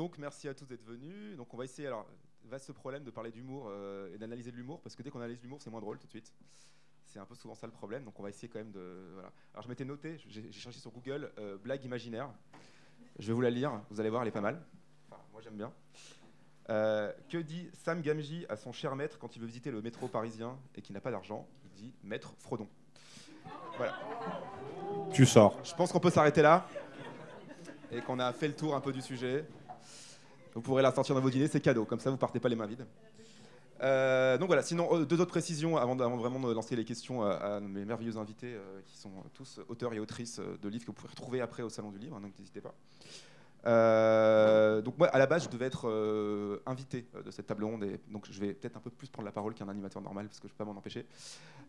Donc merci à tous d'être venus. Donc on va essayer alors vaste problème de parler d'humour euh, et d'analyser de l'humour parce que dès qu'on analyse l'humour c'est moins drôle tout de suite. C'est un peu souvent ça le problème. Donc on va essayer quand même de voilà. Alors je m'étais noté, j'ai cherché sur Google euh, blague imaginaire. Je vais vous la lire. Vous allez voir, elle est pas mal. Enfin, moi j'aime bien. Euh, que dit Sam Gamji à son cher maître quand il veut visiter le métro parisien et qu'il n'a pas d'argent Il dit Maître Frodon. Voilà. Tu sors. Je pense qu'on peut s'arrêter là et qu'on a fait le tour un peu du sujet. Vous pourrez la sortir dans vos dîners, c'est cadeau, comme ça vous partez pas les mains vides. Euh, donc voilà, sinon euh, deux autres précisions avant, de- avant vraiment de lancer les questions à, à mes merveilleux invités euh, qui sont tous auteurs et autrices de livres que vous pourrez retrouver après au Salon du Livre, hein, donc n'hésitez pas. Euh, donc moi à la base je devais être euh, invité euh, de cette table ronde et donc je vais peut-être un peu plus prendre la parole qu'un animateur normal parce que je peux pas m'en empêcher.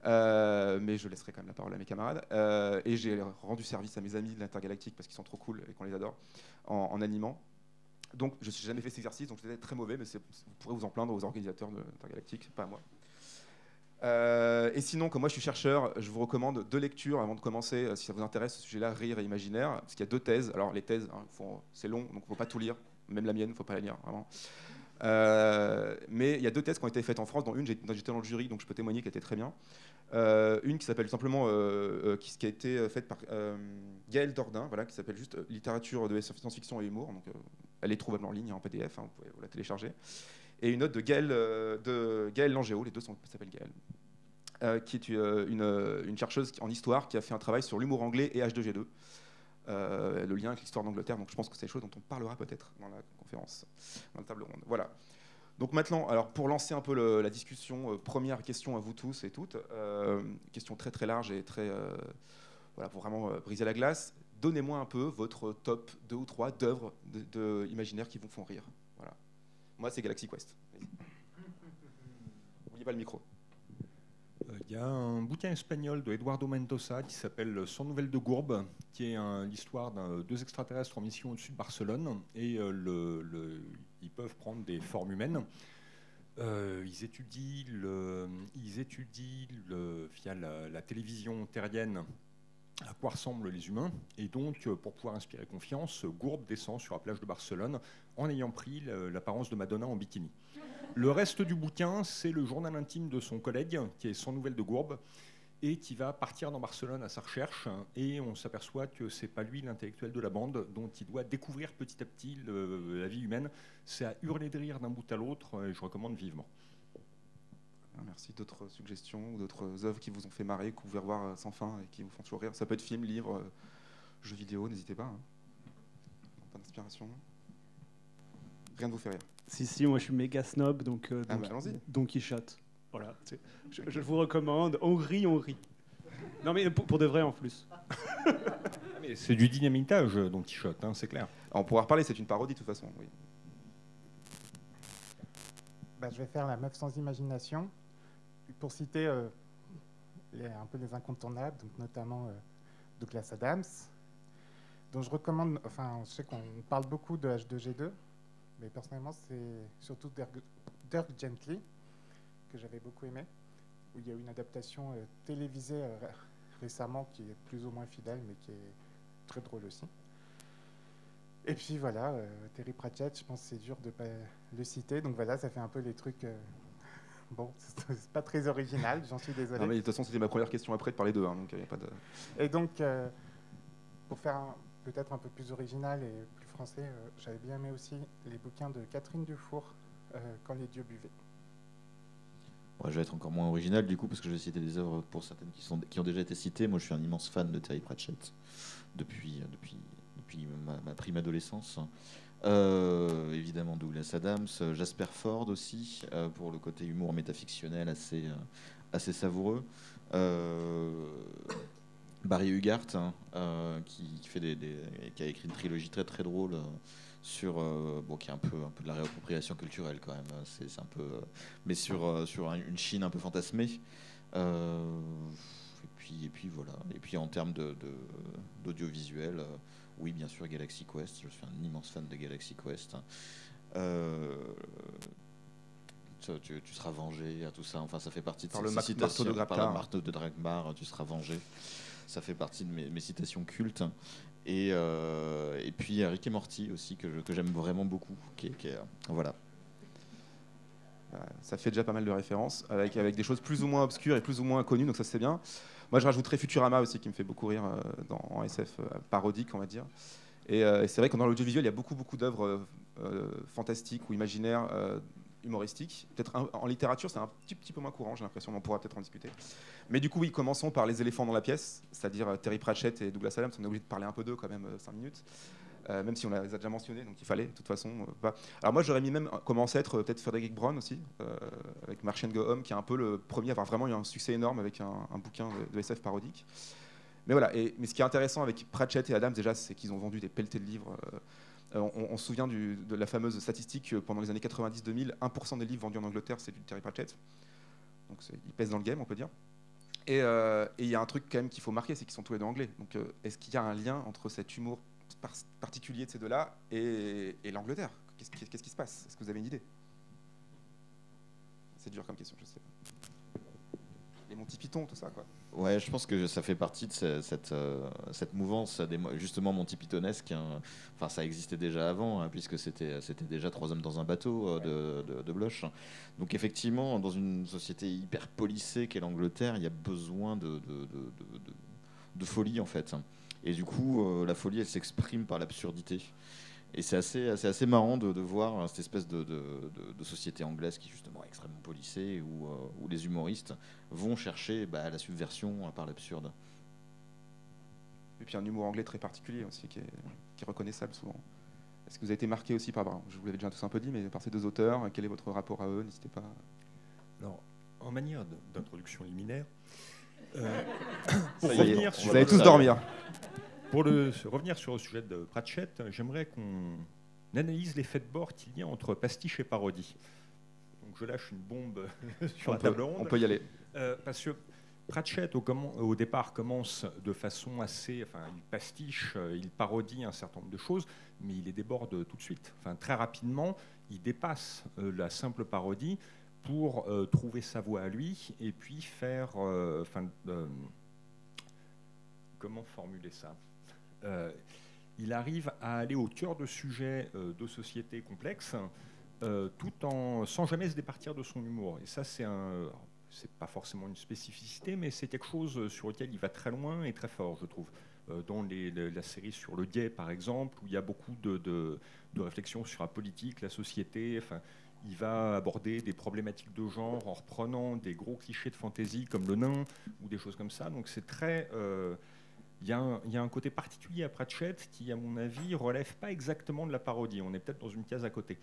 Mais je laisserai quand même la parole à mes camarades. Et j'ai rendu service à mes amis de l'Intergalactique parce qu'ils sont trop cool et qu'on les adore en, animant. Donc, je n'ai jamais fait cet exercice, donc c'était très mauvais, mais vous pourrez vous en plaindre aux organisateurs de l'Intergalactique, pas à moi. Euh, et sinon, comme moi je suis chercheur, je vous recommande deux lectures avant de commencer, euh, si ça vous intéresse ce sujet-là, rire et imaginaire, parce qu'il y a deux thèses. Alors les thèses, hein, c'est long, donc il ne faut pas tout lire, même la mienne, il ne faut pas la lire, vraiment. Euh, mais il y a deux thèses qui ont été faites en France, dont une, j'étais dans le jury, donc je peux témoigner qu'elle était très bien. Une qui s'appelle simplement, qui, a été faite par Gaël Dordain, voilà, qui s'appelle juste Littérature de science-fiction et humour. Donc, elle est trouvable en ligne en PDF, hein, vous pouvez la télécharger. Et une autre de Gaël, euh, de Langéo, les deux s'appellent Gaël, euh, qui est euh, une, chercheuse en histoire qui a fait un travail sur l'humour anglais et H2G2. Euh, le lien avec l'histoire d'Angleterre, donc je pense que c'est des choses dont on parlera peut-être dans la conférence, dans la table ronde. Voilà. Donc maintenant, alors pour lancer un peu la discussion, première question à vous tous et toutes, question très très large et très voilà pour vraiment briser la glace. Donnez-moi un peu votre top 2 ou 3 d'œuvres de, de imaginaires qui vous font rire. Moi, c'est Galaxy Quest. N'oubliez pas le micro. Euh, Il y a un bouquin espagnol de Eduardo Mendoza qui s'appelle Sans nouvelles de Gourbe, qui est l'histoire d'un deux extraterrestres en mission au-dessus de Barcelone. Et euh, ils peuvent prendre des formes humaines. Euh, ils étudient, via la télévision terrienne à quoi ressemblent les humains. Et donc, euh, pour pouvoir inspirer confiance, Gourbe descend sur la plage de Barcelone en ayant pris l'apparence de Madonna en bikini. Le reste du bouquin, c'est le journal intime de son collègue, qui est sans nouvelles de Gourbe, et qui va partir dans Barcelone à sa recherche. Et on s'aperçoit que c'est pas lui l'intellectuel de la bande, dont il doit découvrir petit à petit la vie humaine. C'est à hurler de rire d'un bout à l'autre, et je recommande vivement. Merci. D'autres suggestions ou d'autres œuvres qui vous ont fait marrer, que vous pouvez revoir euh, sans fin et qui vous font toujours rire Ça peut être film, livre, euh, jeux vidéo, n'hésitez pas. hein. Pas d'inspiration Rien ne vous fait rire. Si, si, moi je suis méga snob, donc euh, Ah Don, bah, allons-y. Don Quichotte. Voilà, c'est- je, je vous recommande. On rit, on rit. Non mais pour, pour de vrai en plus. Mais c'est du dynamitage, Don Quichotte, hein, c'est clair. On pourra reparler, c'est une parodie de toute façon. Oui. Bah, je vais faire la meuf sans imagination. Pour citer euh, un peu les incontournables, donc notamment euh, Douglas Adams, dont je recommande, enfin, je sais qu'on parle beaucoup de H2G2, mais personnellement, c'est surtout Dirk, Gently, que j'avais beaucoup aimé, où il y a eu une adaptation euh, télévisée ré- récemment qui est plus ou moins fidèle, mais qui est très drôle aussi. Et puis voilà, Terry Pratchett, je pense que c'est dur de ne pas le citer. Donc voilà, ça fait un peu les trucs. Bon, c'est pas très original, j'en suis désolé. Non, mais de toute façon, c'était ma première question après de parler d'eux, hein, donc il n'y a pas de. Et donc, euh, pour faire peut-être un peu plus original et plus français, euh, j'avais bien aimé aussi les bouquins de Catherine Dufour, euh, Quand les dieux buvaient. Ouais, je vais être encore moins original du coup parce que je vais citer des œuvres pour certaines qui, sont, qui ont déjà été citées. Moi je suis un immense fan de Terry Pratchett depuis, depuis, depuis ma, ma prime adolescence. Euh, évidemment Douglas Adams, euh, Jasper Ford aussi euh, pour le côté humour métafictionnel assez, assez savoureux. Barry Hugart hein, qui, a écrit une trilogie très très drôle sur bon qui est un peu un peu de la réappropriation culturelle quand même. C'est c'est un peu mais sur, sur un- une Chine un peu fantasmée. Et, puis, et puis voilà. Et puis en termes d'audiovisuel, oui, bien sûr, Galaxy Quest. Je suis un immense fan de Galaxy Quest. Euh, tu, seras vengé, à tout ça. Enfin, ça fait partie de Par ces- le citations, marteau de par le marteau de Drakmar, tu seras vengé. Ça fait partie de mes, mes citations cultes. Et, euh, et puis Rick et Morty aussi que, je- que j'aime vraiment beaucoup. Qui qui voilà. Euh, Ça fait déjà pas mal de références, avec, avec des choses plus ou moins obscures et plus ou moins connues, donc ça c'est bien. Moi je rajouterais Futurama aussi, qui me fait beaucoup rire euh, en SF euh, parodique, on va dire. Et, euh, et c'est vrai que dans l'audiovisuel, il y a beaucoup, beaucoup d'œuvres fantastiques ou imaginaires, humoristiques. Peut-être en littérature, c'est un petit, petit peu moins courant, j'ai l'impression, on pourra peut-être en discuter. Mais du coup, oui, commençons par les éléphants dans la pièce, c'est-à-dire Terry Pratchett et Douglas Adams. On est obligé de parler un peu d'eux quand même, 5 minutes. Euh, même si on les a déjà mentionnés, donc il fallait, de toute façon. euh. Alors moi, j'aurais mis même comme ancêtre euh, peut-être Frederick Brown aussi, avec Martian Go Home, qui est un peu le premier à avoir vraiment eu un succès énorme avec un, bouquin de, SF parodique. Mais voilà, mais ce qui est intéressant avec Pratchett et Adams déjà, c'est qu'ils ont vendu des pelletés de livres. on, se souvient de la fameuse statistique que pendant les années 90-2000, 1% des livres vendus en Angleterre, c'est du Terry Pratchett. Donc c'est- il pèse dans le game, on peut dire. Et il y a un truc quand même qu'il faut marquer, c'est qu'ils sont tous les deux anglais. Donc est-ce qu'il y a un lien entre cet humour par- particulier de ces deux-là et, et l'Angleterre Qu'est-ce qui, se passe? Est-ce que vous avez une idée? C'est dur comme question, je sais. Les Monty Python, tout ça, quoi. Ouais, je pense que ça fait partie de euh, cette mouvance, justement Monty Pythonesque. hein. Enfin, ça existait déjà avant, hein, puisque c'était déjà Trois hommes dans un bateau euh, de, de, Bloch. Donc, effectivement, dans une société hyper policée qu'est l'Angleterre, il y a besoin de, de, folie, en fait. Et du coup, euh, la folie, elle s'exprime par l'absurdité. Et c'est assez, c'est assez marrant de, de voir cette espèce de, de- de- de société anglaise qui justement est extrêmement policée, où, euh, où les humoristes vont chercher bah, la subversion euh, par l'absurde. Et puis un humour anglais très particulier aussi, qui est, qui est reconnaissable souvent. Est-ce que vous avez été marqué aussi par, je vous l'avais déjà tous un peu dit, mais par ces deux auteurs Quel est votre rapport à eux? N'hésitez pas. Alors, en manière d'introduction liminaire, euh, pour, y est, revenir vous sur allez le- tous dormir. pour le, revenir sur le sujet de Pratchett, j'aimerais qu'on analyse l'effet de bord qu'il y a entre pastiche et parodie. Donc je lâche une bombe sur On la peut, table ronde. on peut y aller. Euh, parce que Pratchett, au, départ, commence de façon assez. Enfin, il pastiche, euh, il parodie un certain nombre de choses, mais il les déborde tout de suite. Enfin, très rapidement, il dépasse euh, la simple parodie pour euh, trouver sa voie à lui et puis faire. euh, euh, comment formuler ça? Il arrive à aller au cœur de sujets de société complexes. tout en sans jamais se départir de son humour. Et ça, c'est un, c'est pas forcément une spécificité, mais c'est quelque chose sur lequel il va très loin et très fort, je trouve. Dans la série sur le guet, par exemple, où il y a beaucoup de, de, de réflexions sur la politique, la société. Enfin, il va aborder des problématiques de genre en reprenant des gros clichés de fantasy comme le nain ou des choses comme ça. Donc c'est très euh, il y, a un- il y a un côté particulier à Pratchett qui, à mon avis, relève pas exactement de la parodie. On est peut-être dans une case à côté.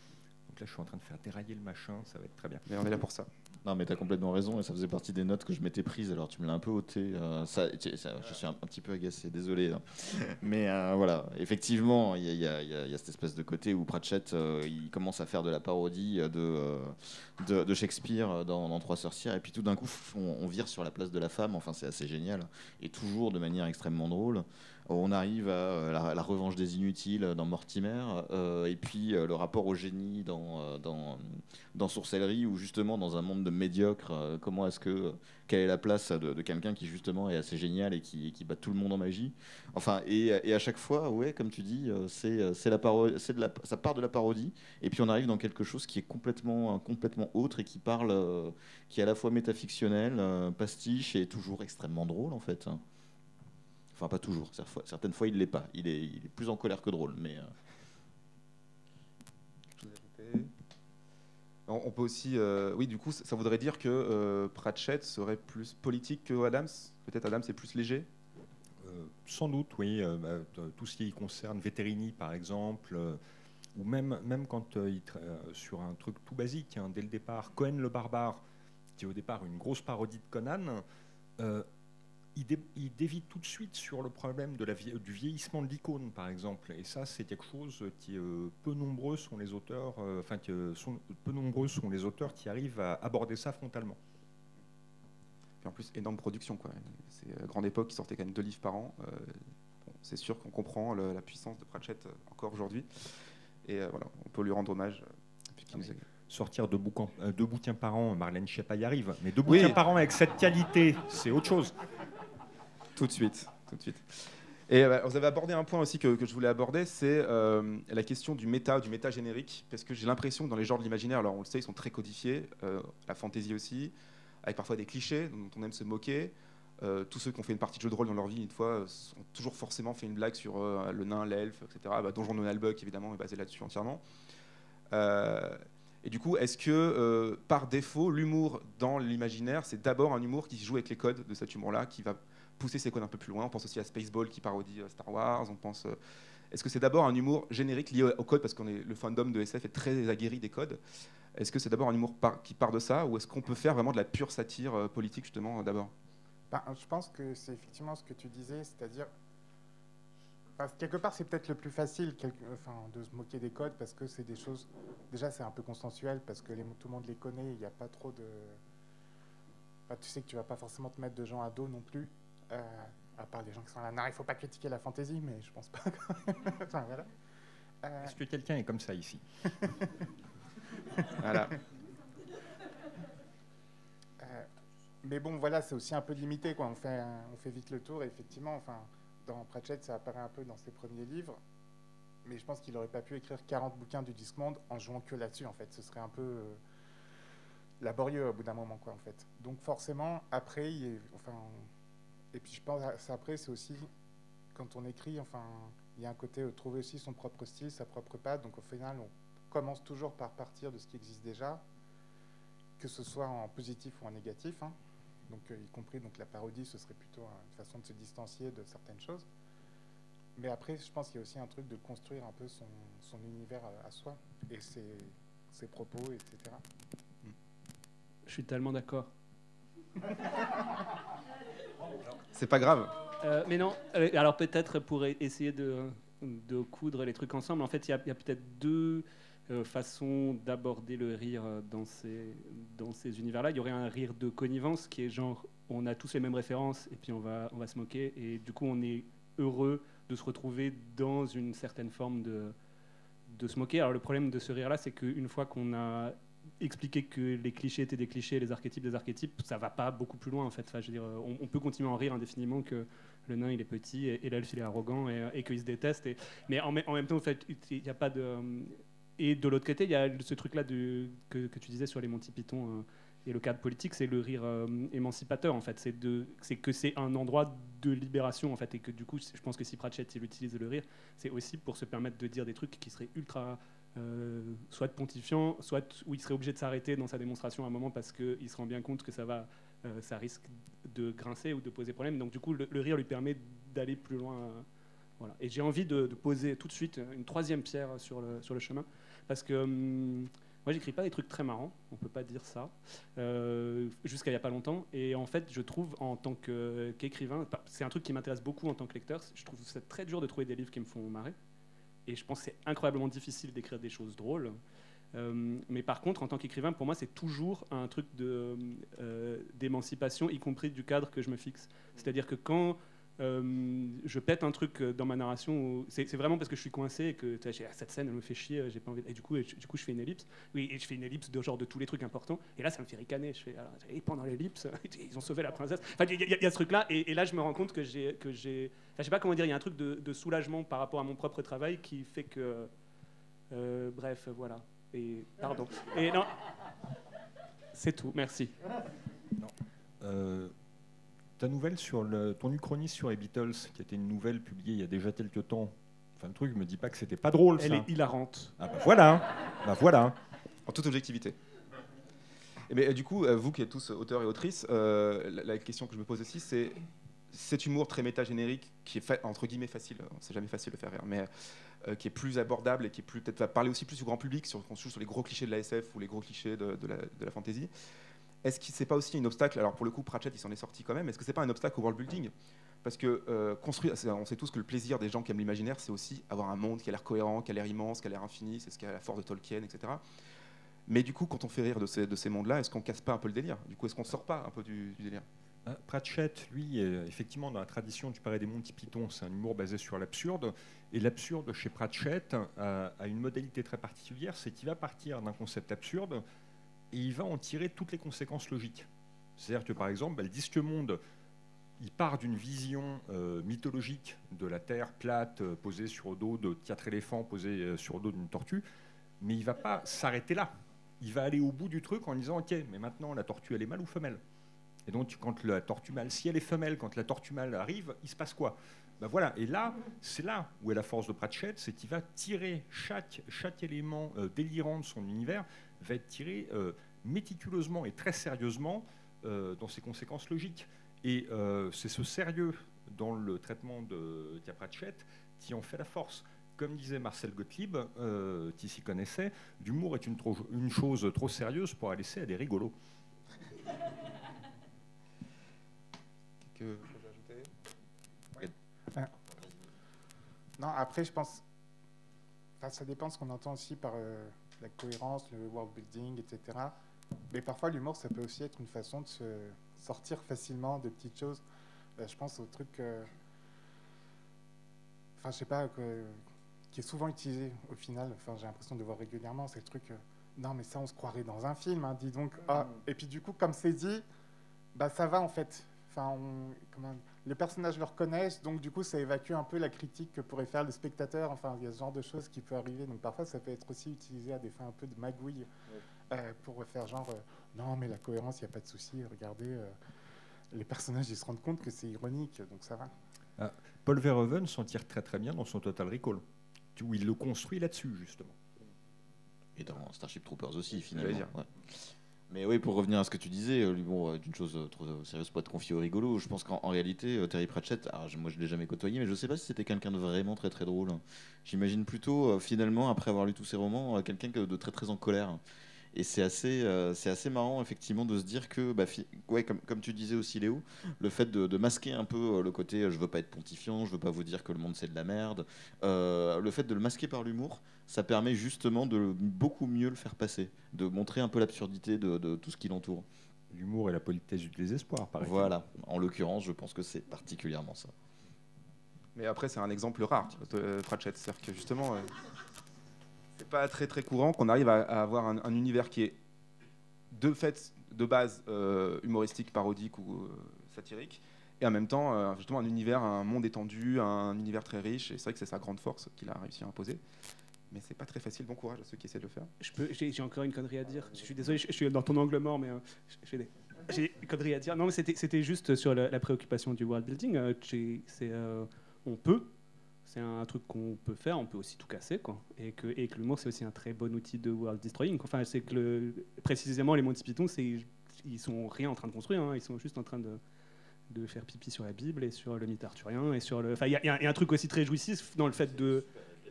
Donc là, je suis en train de faire dérailler le machin, ça va être très bien. Mais on est là pour ça. Non, mais tu as complètement raison, et ça faisait partie des notes que je m'étais prises, alors tu me l'as un peu ôté. euh, ça, ça- je suis un, un petit peu agacé, désolé. hein. Mais euh, voilà, effectivement, il y, a- y y y cette espèce de côté où Pratchett, euh, il commence à faire de la parodie de, de, de Shakespeare dans, dans Trois sorcières, et puis tout d'un coup, on, on vire sur la place de la femme, enfin c'est assez génial, et toujours de manière extrêmement drôle. On arrive à euh, la, revanche des inutiles dans Mortimer, euh, et puis euh, le rapport au génie dans, dans, dans Sourcellerie, où justement dans un monde de médiocres, euh, comment est-ce que quelle est la place de, quelqu'un qui justement est assez génial et qui, qui bat tout le monde en magie? Enfin, et, et à chaque fois, ouais, comme tu dis, c'est c'est la c'est de la, ça part de la parodie, et puis on arrive dans quelque chose qui est complètement complètement autre et qui parle, qui est à la fois métafictionnel, pastiche et toujours extrêmement drôle en fait. Enfin, pas toujours. Certaines fois, il l'est pas. Il est, il est plus en colère que drôle, mais. euh, on, peut aussi, euh, oui, du coup, ça voudrait dire que euh, Pratchett serait plus politique que Adams? Peut-être Adams est plus léger? Euh, sans doute, oui. euh, bah, tout ce qui concerne Vétérini, par exemple, euh, ou même, même quand euh, il tra- sur un truc tout basique, hein, dès le départ, Cohen le barbare, qui est au départ une grosse parodie de Conan, euh, il, dé- il dévie tout de suite sur le problème de la vie- du vieillissement de l'icône, par exemple. Et ça, c'est quelque chose qui euh, peu nombreux sont les auteurs, euh, enfin que sont, peu nombreux sont les auteurs qui arrivent à aborder ça frontalement. Puis en plus, énorme production. quoi. C'est euh, grande époque qui sortait quand même deux livres par an. Euh, bon, c'est sûr qu'on comprend le- la puissance de Pratchett euh, encore aujourd'hui. Et euh, voilà, on peut lui rendre hommage. euh, puis nous sortir deux, bouquins, euh, deux bouquins par an, Marlène Schiappa y arrive, mais deux Oui. bouquins par an avec cette qualité, c'est autre chose. Tout de suite, tout de suite. Et euh, vous avez abordé un point aussi que, je voulais aborder, c'est euh, la question du méta, du méta générique, parce que j'ai l'impression que dans les genres de l'imaginaire, alors on le sait, ils sont très codifiés, euh, la fantasy aussi, avec parfois des clichés dont on aime se moquer. Tous ceux qui ont fait une partie de jeu de rôle dans leur vie, une fois, ont toujours forcément fait une blague sur le nain, l'elfe, etc. Bah, Donjon de Nalbuck, évidemment, est basé là-dessus entièrement. Et du coup, est-ce que par défaut, l'humour dans l'imaginaire, c'est d'abord un humour qui joue avec les codes de cet humour-là, qui va pousser ses codes un peu plus loin On pense aussi à Spaceball qui parodie euh, Star Wars. On pense. euh, est-ce que c'est d'abord un humour générique lié au code? Parce est le fandom de SF est très aguerri des codes Est-ce que c'est d'abord un humour qui part de ça? Ou est-ce qu'on peut faire vraiment de la pure satire euh, politique justement d'abord? Ben, je pense que c'est effectivement ce que tu disais, c'est-à-dire, quelque part, c'est peut-être le plus facile de se moquer des codes parce que c'est des choses. Déjà, c'est un peu consensuel parce que tout le monde les connaît, il n'y a pas trop de. Tu sais que tu vas pas forcément te mettre de gens à dos non plus, euh, à part les gens qui sont là. Non, il faut pas critiquer la fantaisie, mais je pense pas. Enfin, voilà. Euh, Est-ce que quelqu'un est comme ça ici? Voilà. Euh, mais bon, voilà, c'est aussi un peu limité. Quoi. On, fait, on fait vite le tour. Et effectivement, enfin, dans Pratchett, ça apparaît un peu dans ses premiers livres. Mais je pense qu'il n'aurait pas pu écrire 40 bouquins du Discmonde en jouant que là-dessus. En fait, ce serait un peu laborieux au bout d'un moment, quoi, en fait. Donc forcément, après, il est- enfin, et puis je pense après, c'est aussi quand on écrit, enfin, il y a un côté euh, trouver aussi son propre style, sa propre patte. Donc au final, on commence toujours par partir de ce qui existe déjà que ce soit en positif ou en négatif. hein. Donc, euh, y compris donc, la parodie, ce serait plutôt euh, une façon de se distancier de certaines choses. Mais après, je pense qu'il y a aussi un truc de construire un peu son, son univers à, à soi et ses, ses propos, etc. Je suis tellement d'accord. C'est pas grave. Euh, mais non, euh, alors peut-être pour e- essayer de, coudre les trucs ensemble, en fait, il y a, peut-être deux euh, façons d'aborder le rire dans ces, univers-là. Il y aurait un rire de connivence qui est genre, on a tous les mêmes références et puis on va, se moquer. Et du coup, on est heureux de se retrouver dans une certaine forme de se moquer. Alors le problème de ce rire-là, c'est qu'une fois qu'on a expliqué que les clichés étaient des clichés, les archétypes des archétypes, ça va pas beaucoup plus loin en fait. Enfin, je veux dire, on, peut continuer à en rire indéfiniment que le nain il est petit et, et l'elfe il est arrogant et, et qu'il se déteste. Mais en, mê- en même temps, en fait, il n'y a pas de. euh, Et de l'autre côté, il y a ce truc-là que, que tu disais sur les Monty Python euh, et le cadre politique, c'est le rire euh, émancipateur en fait. C'est que c'est un endroit de libération en fait, et que du coup, je pense que si Pratchett il utilise le rire, c'est aussi pour se permettre de dire des trucs qui seraient ultra euh, soit pontifiant, soit où il serait obligé de s'arrêter dans sa démonstration à un moment parce qu'il se rend bien compte que ça va, euh, ça risque de grincer ou de poser problème. Donc du coup, le, rire lui permet d'aller plus loin. euh, voilà. Et j'ai envie de, poser tout de suite une troisième pierre sur le, chemin parce que hum, moi, j'écris pas des trucs très marrants, on peut pas dire ça, jusqu'à il y a pas longtemps. Et en fait, je trouve en tant qu'écrivain, c'est un truc qui m'intéresse beaucoup en tant que lecteur. Je trouve ça très dur de trouver des livres qui me font marrer. Et je pense que c'est incroyablement difficile d'écrire des choses drôles. Euh, mais par contre, en tant qu'écrivain, pour moi, c'est toujours un truc euh, d'émancipation, y compris du cadre que je me fixe. C'est-à-dire que quand je pète un truc euh, dans ma narration, c'est, vraiment parce que je suis coincé et que ah, cette scène, me fait chier, euh, j'ai pas envie. Et du coup, du coup, je fais une ellipse. Oui, et je fais une ellipse de genre de tous les trucs importants. Et là, ça me fait ricaner. Et pendant l'ellipse, ils ont sauvé la princesse. Enfin, il y, a- ce truc-là. Et, et là, je me rends compte que j'ai, enfin, je sais pas comment dire, il y a un truc de, soulagement par rapport à mon propre travail qui fait que, euh, bref, voilà. Et pardon. Et non, c'est tout. Merci. Euh, ta nouvelle sur le, ton uchronie sur les Beatles, qui était une nouvelle publiée il y a déjà quelques temps, enfin le truc, me dis pas que c'était pas drôle Elle ça. est hilarante. Ah bah voilà, bah voilà. En toute objectivité. Et mais, euh, du coup, euh, vous qui êtes tous auteurs et autrices, euh, la, la question que je me pose aussi, c'est cet humour très méta-générique qui est fa- entre guillemets facile, euh, c'est jamais facile de faire rire, mais euh, qui est plus abordable et qui est plus peut-être va parler aussi plus au grand public sur, qu'on se joue sur les gros clichés de la SF ou les gros clichés de, de la, de la fantasy. Est-ce que c'est pas aussi un obstacle Alors pour le coup, Pratchett il s'en est sorti quand même. Est-ce que c'est pas un obstacle au world building Parce que euh, construire, on sait tous que le plaisir des gens qui aiment l'imaginaire, c'est aussi avoir un monde qui a l'air cohérent, qui a l'air immense, qui a l'air infini, c'est ce qui a la force de Tolkien, etc. Mais du coup, quand on fait rire de ces, de ces mondes-là, est-ce qu'on casse pas un peu le délire? Du coup, est-ce qu'on sort pas un peu du, délire? Euh, Pratchett, lui, effectivement, dans la tradition du Palais des Monty Python, c'est un humour basé sur l'absurde. Et l'absurde chez Pratchett a, a une modalité très particulière, c'est qu'il va partir d'un concept absurde et il va en tirer toutes les conséquences logiques. C'est-à-dire que, par exemple, bah, le disque monde, il part d'une vision euh, mythologique de la Terre plate, euh, posée sur le dos de quatre éléphants, posée euh, sur le dos d'une tortue, mais il va pas s'arrêter là. Il va aller au bout du truc en disant, ok, mais maintenant la tortue, elle est mâle ou femelle? Et donc, quand la tortue mâle, si elle est femelle, quand la tortue mâle arrive, il se passe quoi? Ben voilà, et là, c'est là où est la force de Pratchett, c'est qu'il va tirer chaque, élément délirant de son univers, va être tiré euh, méticuleusement et très sérieusement euh, dans ses conséquences logiques. Et euh, c'est ce sérieux dans le traitement de Tia Pratchett qui en fait la force. Comme disait Marcel Gottlieb, euh, qui s'y connaissait, l'humour est une, trop- une chose trop sérieuse pour la laisser à des rigolos. Que faut ajouter? Non, après, je pense. Enfin, ça dépend de ce qu'on entend aussi par euh, la cohérence, le world building, etc. Mais parfois, l'humour, ça peut aussi être une façon de se sortir facilement de petites choses. Euh, je pense au truc. euh, Enfin, je sais pas, qui est souvent utilisé au final. Enfin, j'ai l'impression de voir régulièrement. C'est le truc. euh, non, mais ça, on se croirait dans un film, hein, dis donc. Ah, et puis, du coup, comme c'est dit, bah, ça va en fait. Enfin, on- comment- les personnages le reconnaissent, donc du coup, ça évacue un peu la critique que pourrait faire le spectateur. Enfin, il y a ce genre de choses qui peut arriver. Donc parfois, ça peut être aussi utilisé à des fins un peu de magouille euh, pour faire genre, euh, non, mais la cohérence, il n'y a pas de souci. Regardez, euh, les personnages, ils se rendent compte que c'est ironique, donc ça va. Paul Verhoeven s'en tire très très bien dans son Total Recall, où il le construit là-dessus, justement. Et dans Starship Troopers aussi, finalement. ouais. Mais oui, pour revenir à ce que tu disais, euh, l'humour est une chose euh, trop euh, sérieuse pour être confiée au rigolo. Je pense qu'en en réalité, euh, Terry Pratchett, alors, moi je l'ai jamais côtoyé, mais je sais pas si c'était quelqu'un de vraiment très très drôle. J'imagine plutôt, euh, finalement, après avoir lu tous ses romans, euh, quelqu'un que- de très très en colère. Et c'est assez, euh, c'est assez marrant, effectivement, de se dire que, bah, ouais, comme, comme tu disais aussi, Léo, le fait de, de masquer un peu euh, le côté euh, je veux pas être pontifiant, je veux pas vous dire que le monde c'est de la merde, euh, le fait de le masquer par l'humour, ça permet justement de beaucoup mieux le faire passer, de montrer un peu l'absurdité de, de tout ce qui l'entoure. L'humour et la politesse du désespoir, par exemple. Voilà, en l'occurrence, je pense que c'est particulièrement ça. Mais après, c'est un exemple rare, Pratchett. C'est-à-dire que justement, euh, pas très très courant qu'on arrive à, avoir un, un univers qui est de fait, de base, euh, humoristique, parodique ou euh, satirique, et en même temps, euh, justement, un univers, un monde étendu, un univers très riche. Et c'est vrai que c'est sa grande force qu'il a réussi à imposer. Mais c'est pas très facile. Bon courage à ceux qui essaient de le faire. Je peux, j'ai, encore une connerie à dire. Je suis désolé, je, suis dans ton angle mort, mais j'ai, des, j'ai conneries à dire. Non, mais c'était, juste sur la, la préoccupation du world building. c'est, on peut, c'est un truc qu'on peut faire. On peut aussi tout casser, quoi. Et que, et que l'humour, c'est aussi un très bon outil de world destroying. Enfin, c'est que le, précisément les Monty Python, c'est, ils sont rien en train de construire. hein, ils sont juste en train de de faire pipi sur la Bible et sur le mythe arthurien et sur le. Enfin, il y, a- y un truc aussi très jouissif dans le fait de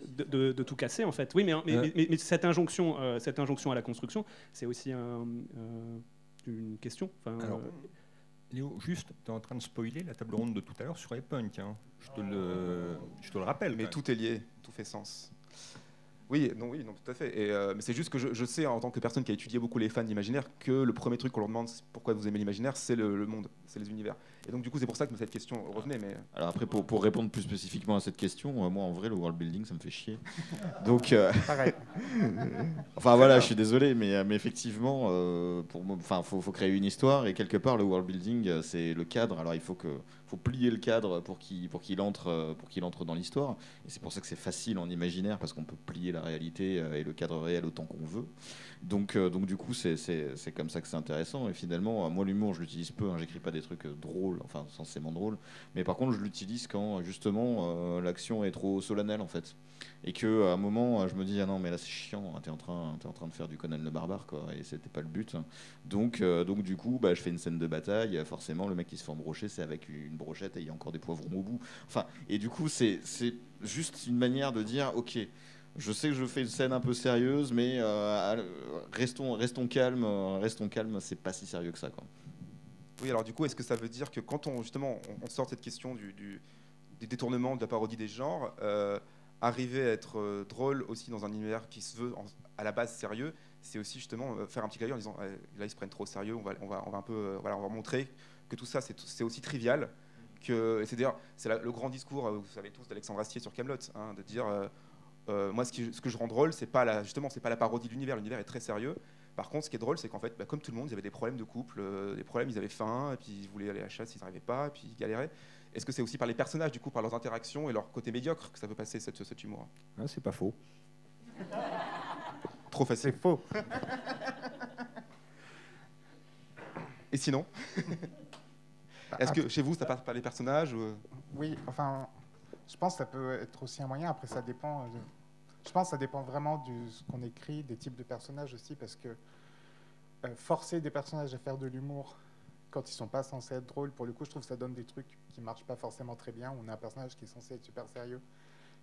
de, de- de tout casser en fait. Oui, mais, mais, mais- mais cette, injonction, euh, cette injonction à la construction, c'est aussi un, euh, une question. Enfin, Alors, euh, Léo, juste, tu es en train de spoiler la table ronde de tout à l'heure sur Punk. Hein. Je, te le, je te le rappelle. Mais tout est lié, tout fait sens. Oui, non, oui, non, tout à fait. Et, euh, mais c'est juste que je, je sais, en tant que personne qui a étudié beaucoup les fans d'imaginaire, que le premier truc qu'on leur demande, pourquoi vous aimez l'imaginaire, c'est le, le monde, c'est les univers. Et donc, du coup, c'est pour ça que cette question revenait. Mais Alors après, pour, pour répondre plus spécifiquement à cette question, euh, moi en vrai, le world building, ça me fait chier. Donc, euh, Pareil. enfin voilà, je suis désolé, mais, euh, mais effectivement, euh, pour enfin, faut, faut créer une histoire et quelque part, le world building, euh, c'est le cadre. Alors il faut que, faut plier le cadre pour qu'il, entre, euh, entre dans l'histoire. Et c'est pour ça que c'est facile en imaginaire parce qu'on peut plier la réalité euh, et le cadre réel autant qu'on veut. Donc, euh, donc du coup, c'est, comme ça que c'est intéressant. Et finalement, euh, moi, l'humour, je l'utilise peu. Hein, j'écris pas des trucs euh, drôles, enfin censément drôles. Mais par contre, je l'utilise quand justement l'action est trop solennelle en fait. Et que à un moment, je me dis ah non mais là c'est chiant, hein, t'es en train, en train de faire du Conan le barbare quoi, et c'était pas le but. Donc, donc du coup, bah, je fais une scène de bataille. Forcément, le mec qui se fait embrocher, c'est avec une brochette et il y a encore des poivrons au bout. Enfin, et du coup, c'est juste une manière de dire ok. Je sais que je fais une scène un peu sérieuse, mais euh, restons, calmes, euh, restons calmes, c'est pas si sérieux que ça. Quoi. oui, alors du coup, est-ce que ça veut dire que quand on justement on, sort cette question des détournements, de la parodie des genres, euh, arriver à être drôle aussi dans un univers qui se veut à la base sérieux, c'est aussi justement faire un petit clin en disant eh, là ils se prennent trop sérieux, on va, on va, on va un peu, voilà, on va montrer que tout ça c'est aussi trivial que c'est c'est le grand discours, vous savez tous d'Alexandre Astier sur Camelot, de dire euh, moi ce, qui- ce que je rends drôle c'est pas la, justement c'est pas la parodie de l'univers, l'univers est très sérieux. Par contre, ce qui est drôle, c'est qu'en fait, bah, comme tout le monde, ils avaient des problèmes de couple, euh, des problèmes, ils avaient faim, et puis ils voulaient aller à la chasse, ils n'arrivaient pas, et puis ils galéraient. Est-ce que c'est aussi par les personnages, du coup, par leurs interactions et leur côté médiocre que ça peut passer, cette, cet humour? Ah, c'est pas faux. Trop facile. C'est faux. Et sinon? Est-ce que chez vous, ça passe par les personnages ou... Oui, enfin, je pense que ça peut être aussi un moyen. Après, ça dépend. euh, Je pense que ça dépend vraiment de ce qu'on écrit, des types de personnages aussi, parce que euh, forcer des personnages à faire de l'humour quand ils sont pas censés être drôles, pour le coup, je trouve que ça donne des trucs qui marchent pas forcément très bien. On a un personnage qui est censé être super sérieux,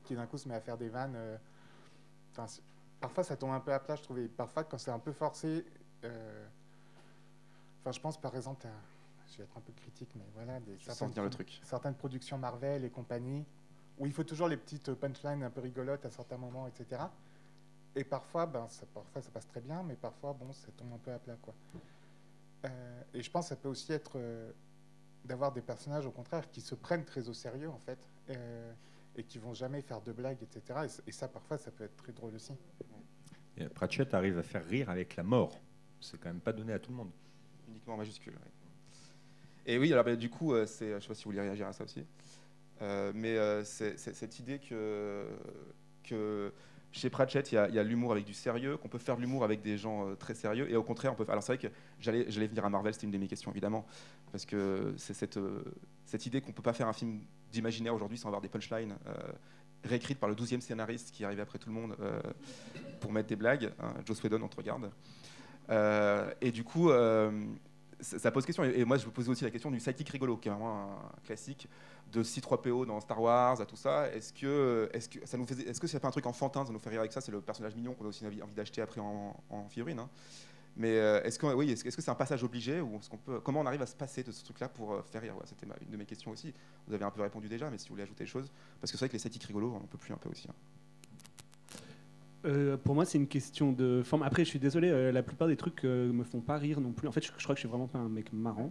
qui d'un coup se met à faire des vannes. euh, parfois, ça tombe un peu à plat, je trouve. Et parfois, quand c'est un peu forcé. euh, Enfin, je pense par exemple à. Je vais être un peu critique, mais voilà. Des, le truc. certaines productions Marvel et compagnie, où il faut toujours les petites punchlines un peu rigolotes à certains moments, etc. Et parfois, ben, ça, parfois ça passe très bien, mais parfois, bon, ça tombe un peu à plat. Quoi. Euh, et je pense que ça peut aussi être euh, d'avoir des personnages, au contraire, qui se prennent très au sérieux, en fait, euh, et qui vont jamais faire de blagues, etc. Et, ça, parfois, ça peut être très drôle aussi. Et Pratchett arrive à faire rire avec la mort. C'est quand même pas donné à tout le monde. Uniquement en majuscule. ouais. Et oui, alors bah, du coup, euh, c'est, je ne sais pas si vous voulez réagir à ça aussi, Euh, mais euh, c'est, cette idée que, chez Pratchett, il y a, l'humour avec du sérieux, qu'on peut faire de l'humour avec des gens euh, très sérieux, et au contraire, on peut. Alors c'est vrai que j'allais, venir à Marvel, c'était une de mes questions évidemment, parce que c'est cette, euh, idée qu'on peut pas faire un film d'imaginaire aujourd'hui sans avoir des punchlines. euh, réécrites par le 12e scénariste qui arrivait après tout le monde euh, pour mettre des blagues. hein, Joss Whedon, on te regarde. Euh, et du coup, euh, ça, ça pose question. Et, moi, je vous posais aussi la question du sidekick rigolo, qui est vraiment un classique de C3PO dans Star Wars, à tout ça. Est-ce que, est-ce que ça nous faisait, est-ce que c'est pas un truc enfantin, ça nous fait rire avec ça? C'est le personnage mignon qu'on a aussi envie, d'acheter après en, en figurine. hein. Mais euh, est-ce que, oui, est-ce, que- c'est un passage obligé ou comment on arrive à se passer de ce truc-là pour euh, faire rire? C'était une de mes questions aussi. Vous avez un peu répondu déjà, mais si vous voulez ajouter des choses, parce que c'est vrai que les sidekicks rigolos, on peut plus un peu aussi. hein. Euh, pour moi, c'est une question de forme. Après, je suis désolé, euh, la plupart des trucs euh, me font pas rire non plus. En fait, je, crois que je suis vraiment pas un mec marrant.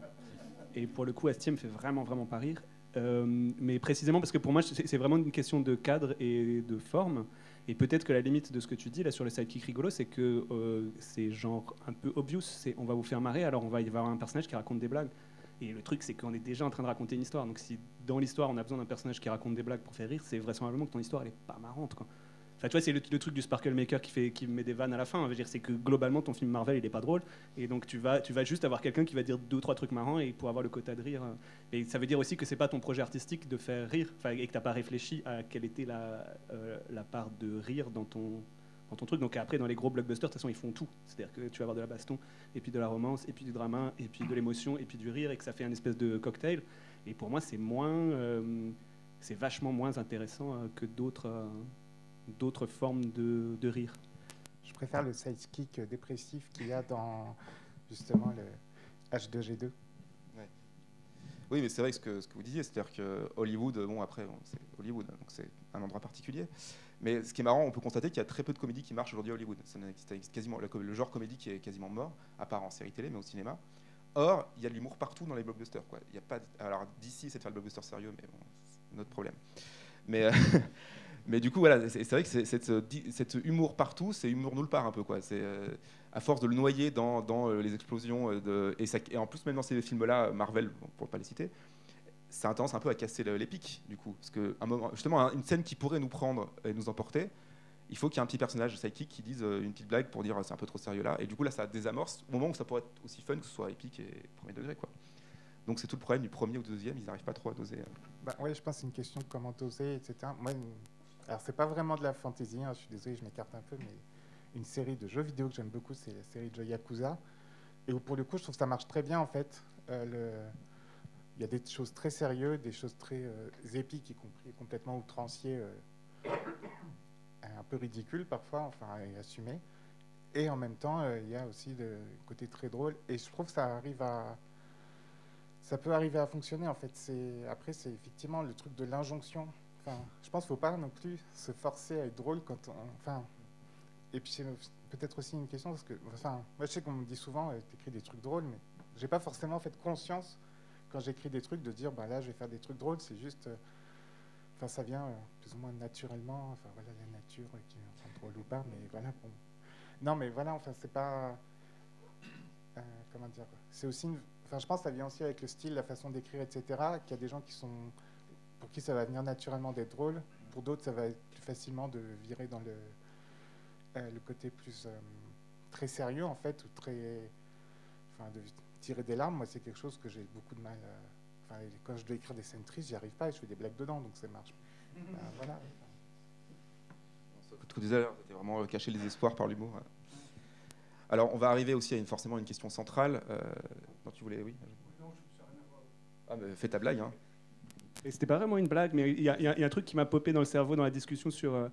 Et pour le coup, Astier me fait vraiment, vraiment pas rire. Euh, mais précisément parce que pour moi, c'est vraiment une question de cadre et de forme. Et peut-être que la limite de ce que tu dis là sur le sidekick rigolo, c'est que c'est genre un peu obvious. On va vous faire marrer, alors on va y avoir un personnage qui raconte des blagues. Et le truc, c'est qu'on est déjà en train de raconter une histoire. Donc si dans l'histoire, on a besoin d'un personnage qui raconte des blagues pour faire rire, c'est vraisemblablement que ton histoire, elle est pas marrante. Tu vois, c'est le, truc du Sparkle Maker qui, met des vannes à la fin. C'est que globalement, ton film Marvel, il est pas drôle. Et donc, tu vas, juste avoir quelqu'un qui va dire deux, trois trucs marrants et pour avoir le quota de rire. euh, Et ça veut dire aussi que c'est pas ton projet artistique de faire rire, et que t'as pas réfléchi à quelle était la, euh, part de rire dans ton, truc. Donc après, dans les gros blockbusters, de toute façon, ils font tout. C'est-à-dire que tu vas avoir de la baston, et puis de la romance, et puis du drama, et puis de l'émotion, et puis du rire, et que ça fait un espèce de cocktail. Et pour moi, c'est moins, euh, c'est vachement moins intéressant que d'autres, d'autres formes de, de rire. Je préfère le sidekick dépressif qu'il y a dans justement le H2G2. Oui, mais c'est vrai que ce que, ce que vous disiez, c'est-à-dire que Hollywood, bon après, bon, c'est Hollywood, donc c'est un endroit particulier. Mais ce qui est marrant, on peut constater qu'il y a très peu de comédies qui marchent aujourd'hui à Hollywood. Ça quasiment, le, genre comédie qui est quasiment mort, à part en série télé, mais au cinéma. Or, il y a de l'humour partout dans les blockbusters. Quoi. Il y a pas, alors d'ici, c'est de faire le blockbuster sérieux, mais bon, c'est notre problème. Mais, euh, mais du coup, voilà, c'est vrai que cet humour partout, c'est humour nulle part un peu. Quoi. Euh, à force de le noyer dans, euh, les explosions, euh, et, en plus, même dans ces films-là, Marvel, pour ne pas les citer, ça a tendance un peu à casser le- l'épique, du coup. Parce que, moment, justement, un- une scène qui pourrait nous prendre et nous emporter, il faut qu'il y ait un petit personnage sidekick qui dise une petite blague pour dire c'est un peu trop sérieux là. Et du coup, là, ça désamorce au moment où ça pourrait être aussi fun que ce soit épique et premier degré. Quoi. Donc, c'est tout le problème du premier ou deuxième, ils n'arrivent pas trop à doser. Bah, ouais, je pense que c'est une question de comment doser, etc. Moi, alors c'est pas vraiment de la fantasy, hein, je suis désolé, je m'écarte un peu, mais une série de jeux vidéo que j'aime beaucoup, c'est la série de Yakuza. Et où pour le coup, je trouve que ça marche très bien en fait. Euh, Il y a des choses très sérieuses, des choses très euh, épiques, y compris complètement outranciers, euh, un peu ridicules parfois, enfin, et assumés. Et en même temps, il y a aussi le côté très drôle. Et je trouve que ça arrive à ça peut arriver à fonctionner en fait. Après c'est effectivement le truc de l'injonction. Enfin, je pense qu'il faut pas non plus se forcer à être drôle quand on. Enfin, et puis c'est peut-être aussi une question parce que, enfin, moi je sais qu'on me dit souvent, euh, t'écris des trucs drôles, mais j'ai pas forcément fait conscience quand j'écris des trucs de dire, bah là, je vais faire des trucs drôles. C'est juste, euh, enfin, ça vient euh, plus ou moins naturellement. Enfin, voilà, la nature qui est drôle ou pas, mais voilà. Non, mais voilà, enfin, c'est pas, euh, comment dire, c'est aussi, enfin, je pense que ça vient aussi avec le style, la façon d'écrire, etc. Qu'il y a des gens qui sont, pour qui ça va venir naturellement d'être drôle. Pour d'autres, ça va être plus facilement de virer dans le, euh, le côté plus euh, très sérieux en fait, ou très, enfin, de tirer des larmes. Moi, c'est quelque chose que j'ai beaucoup de mal. à- Enfin, quand je dois écrire des scènes tristes, j'y arrive pas et je fais des blagues dedans, donc ça marche. Euh, voilà. Que tu disais, là, c'était vraiment euh, cacher les espoirs par l'humour. Alors, on va arriver aussi à une, forcément une question centrale. Euh, non, tu voulais, oui Ah, mais fais ta blague. Hein. Et c'était pas vraiment une blague, mais il y, a- y y un truc qui m'a popé dans le cerveau dans la discussion sur euh,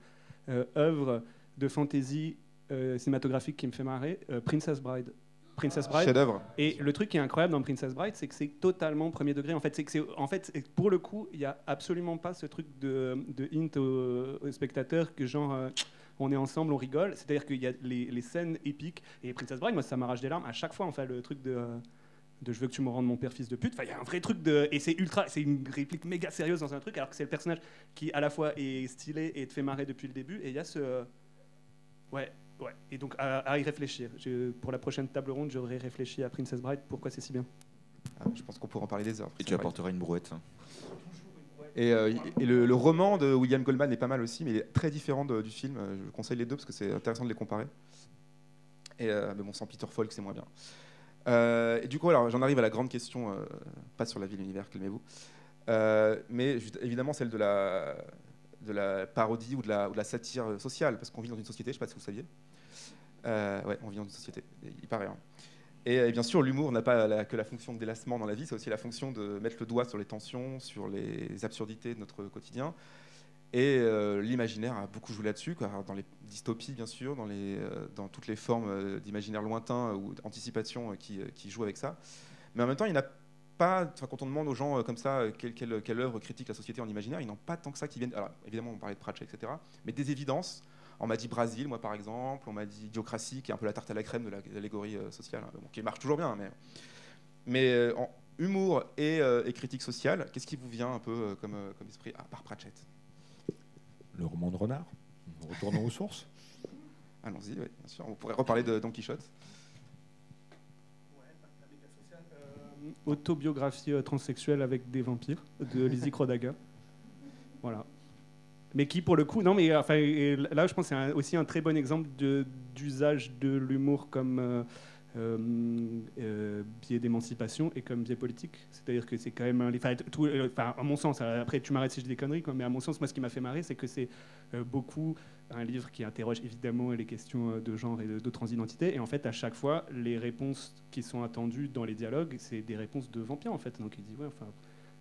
euh, œuvre de fantasy euh, cinématographique qui me fait marrer, euh, Princess Bride. Princess Bride. Chef-d'œuvre. Et le truc qui est incroyable dans Princess Bride, c'est que c'est totalement premier degré. En fait, c'est que c'est, en fait, pour le coup, il y a absolument pas ce truc de, de hint aux, aux spectateurs que genre euh, on est ensemble, on rigole. C'est-à-dire qu'il y a les, les scènes épiques et Princess Bride, moi, ça m'arrache des larmes à chaque fois. Enfin, le truc de de je veux que tu me rendes mon père fils de pute. Enfin, il y a un vrai truc de et c'est ultra, c'est une réplique méga sérieuse dans un truc, alors que c'est le personnage qui à la fois est stylé et te fait marrer depuis le début. Et il y a ce ouais. Ouais, et donc à, à y réfléchir. Je- pour la prochaine table ronde, j'aurais réfléchi à Princess Bride, pourquoi c'est si bien? Ah, je pense qu'on pourra en parler des heures. Et tu apporteras une brouette. Et, euh, et le, le roman de William Goldman est pas mal aussi, mais il est très différent de- du film. Euh, Je conseille les deux parce que c'est intéressant de les comparer. Et, euh, mais bon, sans Peter Falk, c'est moins bien. Euh, et du coup, alors j'en arrive à la grande question, euh, pas sur la vie, l'univers, calmez-vous, Euh, mais évidemment celle de la, de parodie ou de la, de satire sociale, parce qu'on vit dans une société, je ne sais pas si vous saviez. Ouais, on vit dans une société, il paraît. hein. Et, bien sûr, l'humour n'a pas que la fonction de délassement dans la vie, c'est aussi la fonction de mettre le doigt sur les tensions, sur les absurdités de notre quotidien. Et euh, l'imaginaire a beaucoup joué là-dessus, dans les dystopies, bien sûr, dans, euh, toutes les formes euh, d'imaginaire lointain ou d'anticipation qui, jouent avec ça. Mais en même temps, il n'a pas, enfin, quand on demande aux gens comme ça quelle, œuvre critique la société en imaginaire, ils n'ont pas tant que ça qui viennent. Alors, évidemment, on parlait de Pratchett, etc. Mais des évidences. On m'a dit Brésil, moi par exemple. On m'a dit Idiocratie, qui est un peu la tarte à la crème de la- de l'allégorie sociale, qui marche toujours bien. Mais, en humour et, critique sociale, qu'est-ce qui vous vient un peu comme, comme esprit à part Pratchett? Le roman de renard. Retournons aux sources. Allons-y, oui, bien sûr. On pourrait reparler de Don Quichotte. Euh, autobiographie euh, transsexuelle avec des vampires de Lizzie Krodaga. Voilà. Mais qui, pour le coup, non, mais enfin, et là, je pense que c'est aussi un très bon exemple de- d'usage de l'humour comme euh, euh, euh, biais d'émancipation et comme biais politique. C'est-à-dire que c'est quand même. Enfin, tout- euh, enfin, à mon sens, après, tu m'arrêtes si je dis des conneries, mais à mon sens, moi, ce qui m'a fait marrer, c'est que c'est euh, beaucoup un livre qui interroge évidemment les questions de genre et de, de transidentité. Et en fait, à chaque fois, les réponses qui sont attendues dans les dialogues, c'est des réponses de vampires, en fait. Donc il dit, ouais, enfin,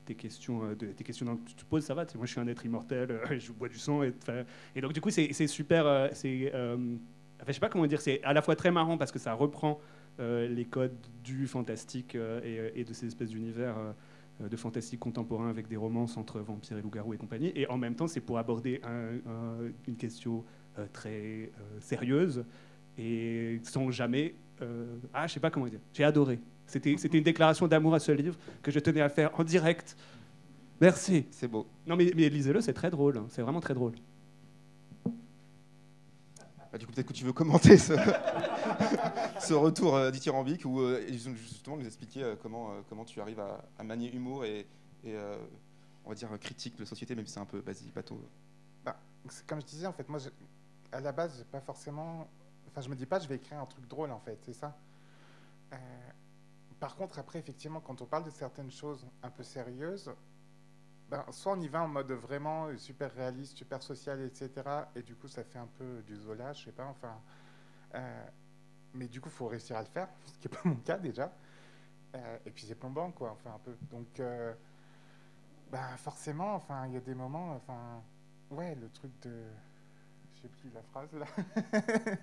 tes questions, tes questions que tu te poses, ça va. Moi, je suis un être immortel, je bois du sang. Et, donc, du coup, c'est super. enfin, je sais pas comment dire. C'est à la fois très marrant parce que ça reprend les codes du fantastique euh, et, et de ces espèces d'univers. euh, euh, de fantastique contemporain avec des romances entre vampires et loups-garous et compagnie. Et en même temps, c'est pour aborder un- un- une question euh, très euh, sérieuse et sans jamais. euh, ah, je sais pas comment dire. J'ai adoré. C'était une déclaration d'amour à ce livre que je tenais à faire en direct. Merci. C'est beau. Non, mais, mais lisez-le, c'est très drôle. hein. C'est vraiment très drôle. Bah, du coup, peut-être que tu veux commenter ce, retour euh, dithyrambique ou euh, justement nous expliquer euh, comment, euh, comment tu arrives à, manier humour et, on va dire critique de société, même si c'est un peu basique, bateau. C'est comme je disais, en fait, moi, à la base, j'ai pas forcément. Enfin, je me dis pas, je vais écrire un truc drôle, en fait, c'est ça. Par contre, après, effectivement, quand on parle de certaines choses un peu sérieuses, ben, soit on y va en mode vraiment super réaliste, super social, etc. Et du coup, ça fait un peu du Zola, je sais pas, enfin. euh, mais du coup, il faut réussir à le faire, ce qui n'est pas mon cas déjà. Euh, et puis, c'est plombant, quoi, enfin, un peu. Donc, euh, ben, forcément, enfin, il y a des moments, enfin. Ouais, le truc de. Je sais plus la phrase là.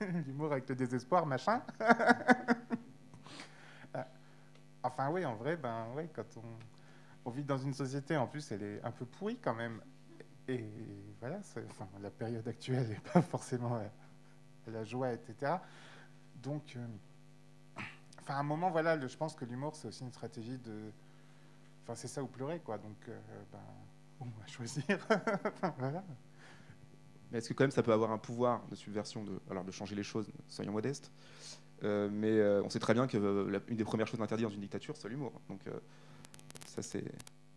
L'humour avec le désespoir, machin. Enfin, oui, en vrai, ben, ouais, quand on, on vit dans une société, en plus, elle est un peu pourrie quand même. Et voilà, la période actuelle n'est pas forcément euh, la joie, etc. Donc, enfin, à un moment, voilà, je pense que l'humour, c'est aussi une stratégie de. Enfin, c'est ça ou pleurer, quoi. Donc, ben, on va choisir. Mais est-ce que quand même ça peut avoir un pouvoir de subversion, de, alors de changer les choses, soyons modestes? Euh, mais euh, on sait très bien que euh, des premières choses interdites dans une dictature, c'est l'humour. Donc ça c'est.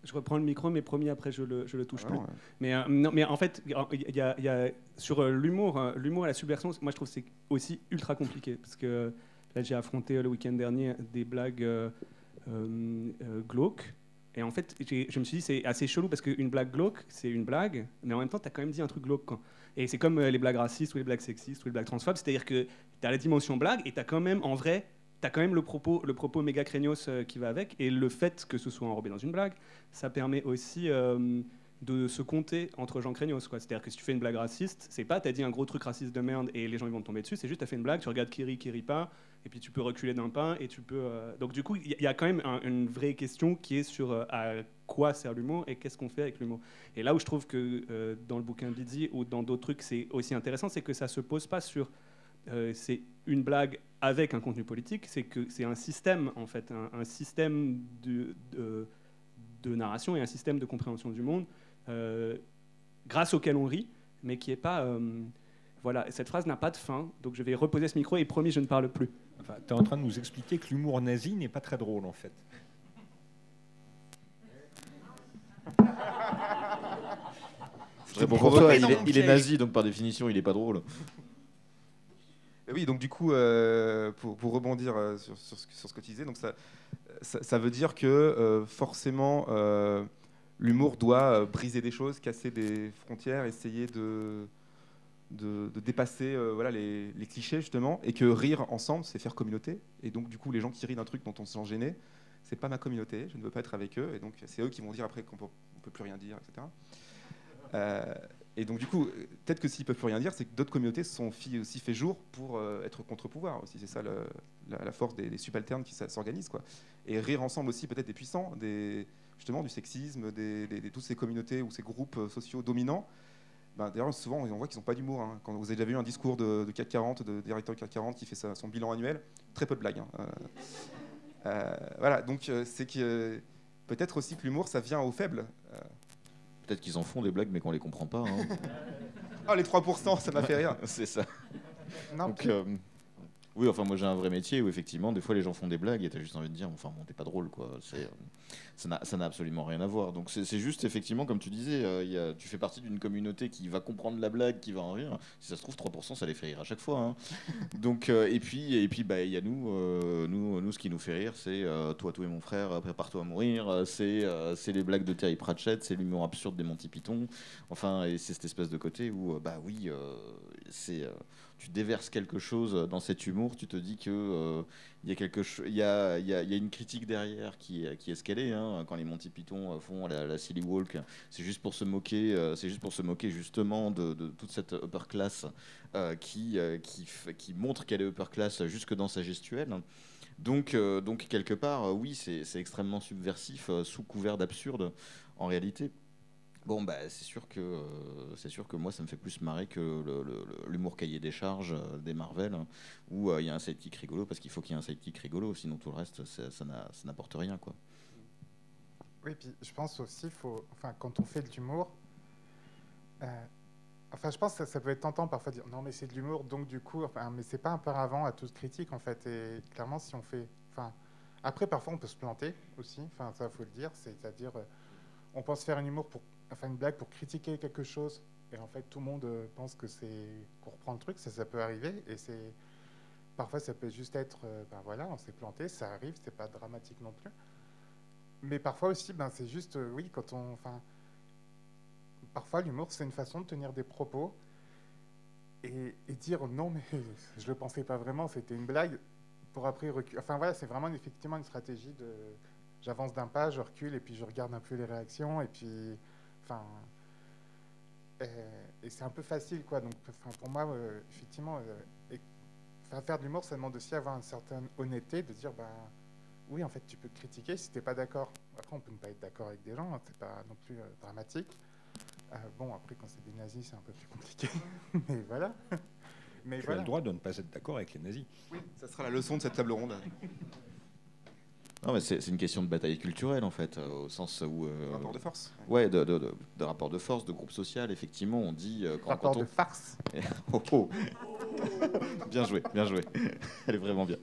Je reprends le micro, mais promis après je le, je le touche ah plus. Mais non, mais en fait, il y, a, sur l'humour, l'humour et la subversion, moi je trouve que c'est aussi ultra compliqué parce que là j'ai affronté le week-end dernier des blagues glauques et en fait, je me suis dit, c'est assez chelou parce qu'une blague glauque, c'est une blague, mais en même temps, tu as quand même dit un truc glauque. Et c'est comme euh, les blagues racistes ou les blagues sexistes ou les blagues transphobes, c'est-à-dire que tu as la dimension blague et tu as quand même, en vrai, tu as quand même le propos, le propos méga craignos euh, qui va avec. Et le fait que ce soit enrobé dans une blague, ça permet aussi euh, de se compter entre gens craignos. C'est-à-dire que si tu fais une blague raciste, c'est pas tu as dit un gros truc raciste de merde et les gens ils vont te tomber dessus, c'est juste tu as fait une blague, tu regardes qui rit, qui rit pas, et puis tu peux reculer d'un pain et tu peux. Donc du coup, il y, a quand même une vraie question qui est sur à quoi sert l'humour et qu'est-ce qu'on fait avec l'humour. Et là où je trouve que euh, dans le bouquin Bidzi ou dans d'autres trucs, c'est aussi intéressant, c'est que ça se pose pas sur euh, c'est une blague avec un contenu politique, c'est que c'est un système en fait, un, système de, de, narration et un système de compréhension du monde euh, grâce auquel on rit, mais qui est pas voilà, cette phrase n'a pas de fin, donc je vais reposer ce micro et promis, je ne parle plus. Enfin, tu es en train de nous expliquer que l'humour nazi n'est pas très drôle, en fait. il, est, nazi, donc par définition, il n'est pas drôle. Oui, donc du coup, euh, pour, rebondir euh, sur, ce, que tu disais, donc ça, ça, veut dire que euh, forcément, l'humour doit briser des choses, casser des frontières, essayer de, de, dépasser voilà, les, clichés, justement, et que rire ensemble, c'est faire communauté. Et donc, du coup, les gens qui rient d'un truc dont on se sent gêné, c'est pas ma communauté, je ne veux pas être avec eux, et donc c'est eux qui vont dire après qu'on ne peut plus rien dire, etc. Euh, et donc, du coup, peut-être que s'ils peuvent plus rien dire, c'est que d'autres communautés se sont aussi fait jour pour euh, être contre-pouvoir aussi. C'est ça la, force des, subalternes qui s'organisent. Et rire ensemble aussi, peut-être des puissants, des, justement du sexisme, des, toutes ces communautés ou ces groupes euh, sociaux dominants. Ben, D'ailleurs, souvent, on voit qu'ils n'ont pas d'humour. Hein. Quand vous avez déjà vu un discours de, CAC 40, de directeur CAC 40 qui fait son bilan annuel, très peu de blagues. Hein. voilà, donc c'est que peut-être aussi que l'humour, ça vient aux faibles. Peut-être qu'ils en font des blagues, mais qu'on les comprend pas. Hein. oh, les 3%, ça m'a fait rire. C'est ça. Donc, euh, oui, enfin, moi j'ai un vrai métier où effectivement, des fois les gens font des blagues et t'as juste envie de dire, enfin, bon, t'es pas drôle, quoi. Euh, ça n'a absolument rien à voir. Donc c'est juste effectivement, comme tu disais, euh, y a, tu fais partie d'une communauté qui va comprendre la blague, qui va en rire. Si ça se trouve, 3%, ça les fait rire à chaque fois. Hein. Donc, et puis, et puis, bah, il y a nous, nous, nous, ce qui nous fait rire, c'est toi, toi et mon frère, prépare-toi à mourir. C'est, c'est les blagues de Terry Pratchett, c'est l'humour absurde des Monty Python. Enfin, et c'est cette espèce de côté où, bah oui, c'est tu déverses quelque chose dans cet humour, tu te dis que euh, il y chose, il y a, y, a, y a, une critique derrière qui, qui est ce qu'elle est. Hein. Quand les Monty Python euh, font la, silly walk, c'est juste pour se moquer, euh, c'est juste pour se moquer justement de, toute cette upper class qui, qui, qui montre qu'elle est upper class jusque dans sa gestuelle. Donc, donc quelque part, oui, c'est extrêmement subversif, sous couvert d'absurde en réalité. Bon, bah, c'est sûr que euh, c'est sûr que moi, ça me fait plus marrer que l'humour cahier des charges euh, des Marvel, où euh, il y a un sidekick rigolo parce qu'il faut qu'il y ait un sidekick rigolo, sinon tout le reste, ça, n'apporte rien, quoi. Oui, puis je pense aussi, faut, enfin, quand on fait de l'humour, enfin, je pense que ça, peut être tentant parfois de dire non, mais c'est de l'humour, donc du coup, enfin, mais c'est pas un avant à toute critique en fait. Et clairement, si on fait, enfin, après, parfois, on peut se planter aussi. Enfin, ça, faut le dire, c'est-à-dire, on pense faire un humour pour enfin une blague pour critiquer quelque chose et en fait tout le monde euh, pense que c'est qu'on reprend le truc, ça, ça peut arriver et c'est parfois ça peut juste être euh, ben voilà on s'est planté, ça arrive, c'est pas dramatique non plus. Mais parfois aussi ben c'est juste euh, oui quand on enfin parfois l'humour c'est une façon de tenir des propos et, dire non mais je le pensais pas vraiment, c'était une blague pour après reculer. Enfin voilà, c'est vraiment effectivement une stratégie de j'avance d'un pas, je recule et puis je regarde un peu les réactions et puis Enfin, et, c'est un peu facile, quoi. Donc, enfin, pour moi, euh, effectivement, euh, faire de l'humour, ça demande aussi avoir une certaine honnêteté de dire, bah, oui, en fait, tu peux critiquer si t'es pas d'accord. Après, on peut ne pas être d'accord avec des gens, hein, c'est pas non plus euh, dramatique. bon, après, quand c'est des nazis, c'est un peu plus compliqué, mais voilà. Mais Tu as voilà. le droit de ne pas être d'accord avec les nazis. Ça sera la leçon de cette table ronde. Non, mais c'est une question de bataille culturelle en fait, euh, au sens où. euh, Rapport de force. Ouais, de, de, de- de rapport de force, de groupe social, effectivement, on dit euh, quand, Rapport quand on. de farce. Oh, oh. bien joué, bien joué. Elle est vraiment bien.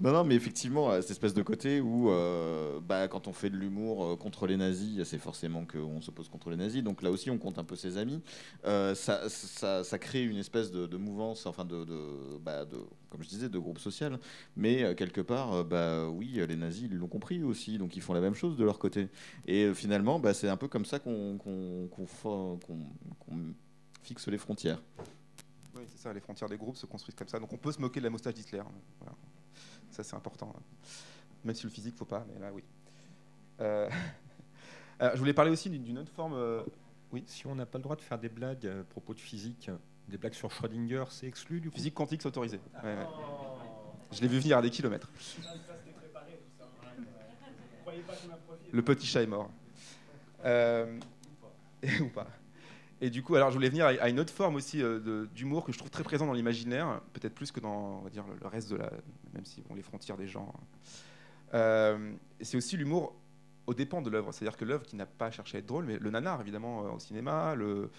Non, non, mais effectivement, euh, cette espèce de côté où, euh, bah, quand on fait de l'humour euh, contre les nazis, c'est forcément qu'on s'oppose contre les nazis. Donc là aussi, on compte un peu ses amis. Ça, ça, crée une espèce de, de mouvance, enfin, de, bah, de, comme je disais, de groupe social. Mais quelque part, bah, oui, les nazis, ils l'ont compris aussi. Donc ils font la même chose de leur côté. Et finalement, bah, c'est un peu comme ça qu'on qu'on- qu'on fixe les frontières. Oui, c'est ça, les frontières des groupes se construisent comme ça. Donc on peut se moquer de la moustache d'Hitler. Voilà. Ça, c'est important. Même si le physique, faut pas, mais là, oui. Euh, alors, je voulais parler aussi d'une autre forme. euh, Si on n'a pas le droit de faire des blagues à propos de physique, des blagues sur Schrödinger, c'est exclu du coup? Physique quantique, c'est autorisé. Ouais, ouais. Je l'ai vu venir à des kilomètres. Le petit chat est mort. Euh, ou pas. Et du coup, alors je voulais venir à une autre forme aussi euh, d'humour que je trouve très présent dans l'imaginaire, peut-être plus que dans on va dire, le, reste de la. même si bon, les frontières des gens. Euh, c'est aussi l'humour au dépend de l'œuvre. C'est-à-dire que l'œuvre qui n'a pas cherché à être drôle, mais le nanar évidemment euh, au cinéma, le,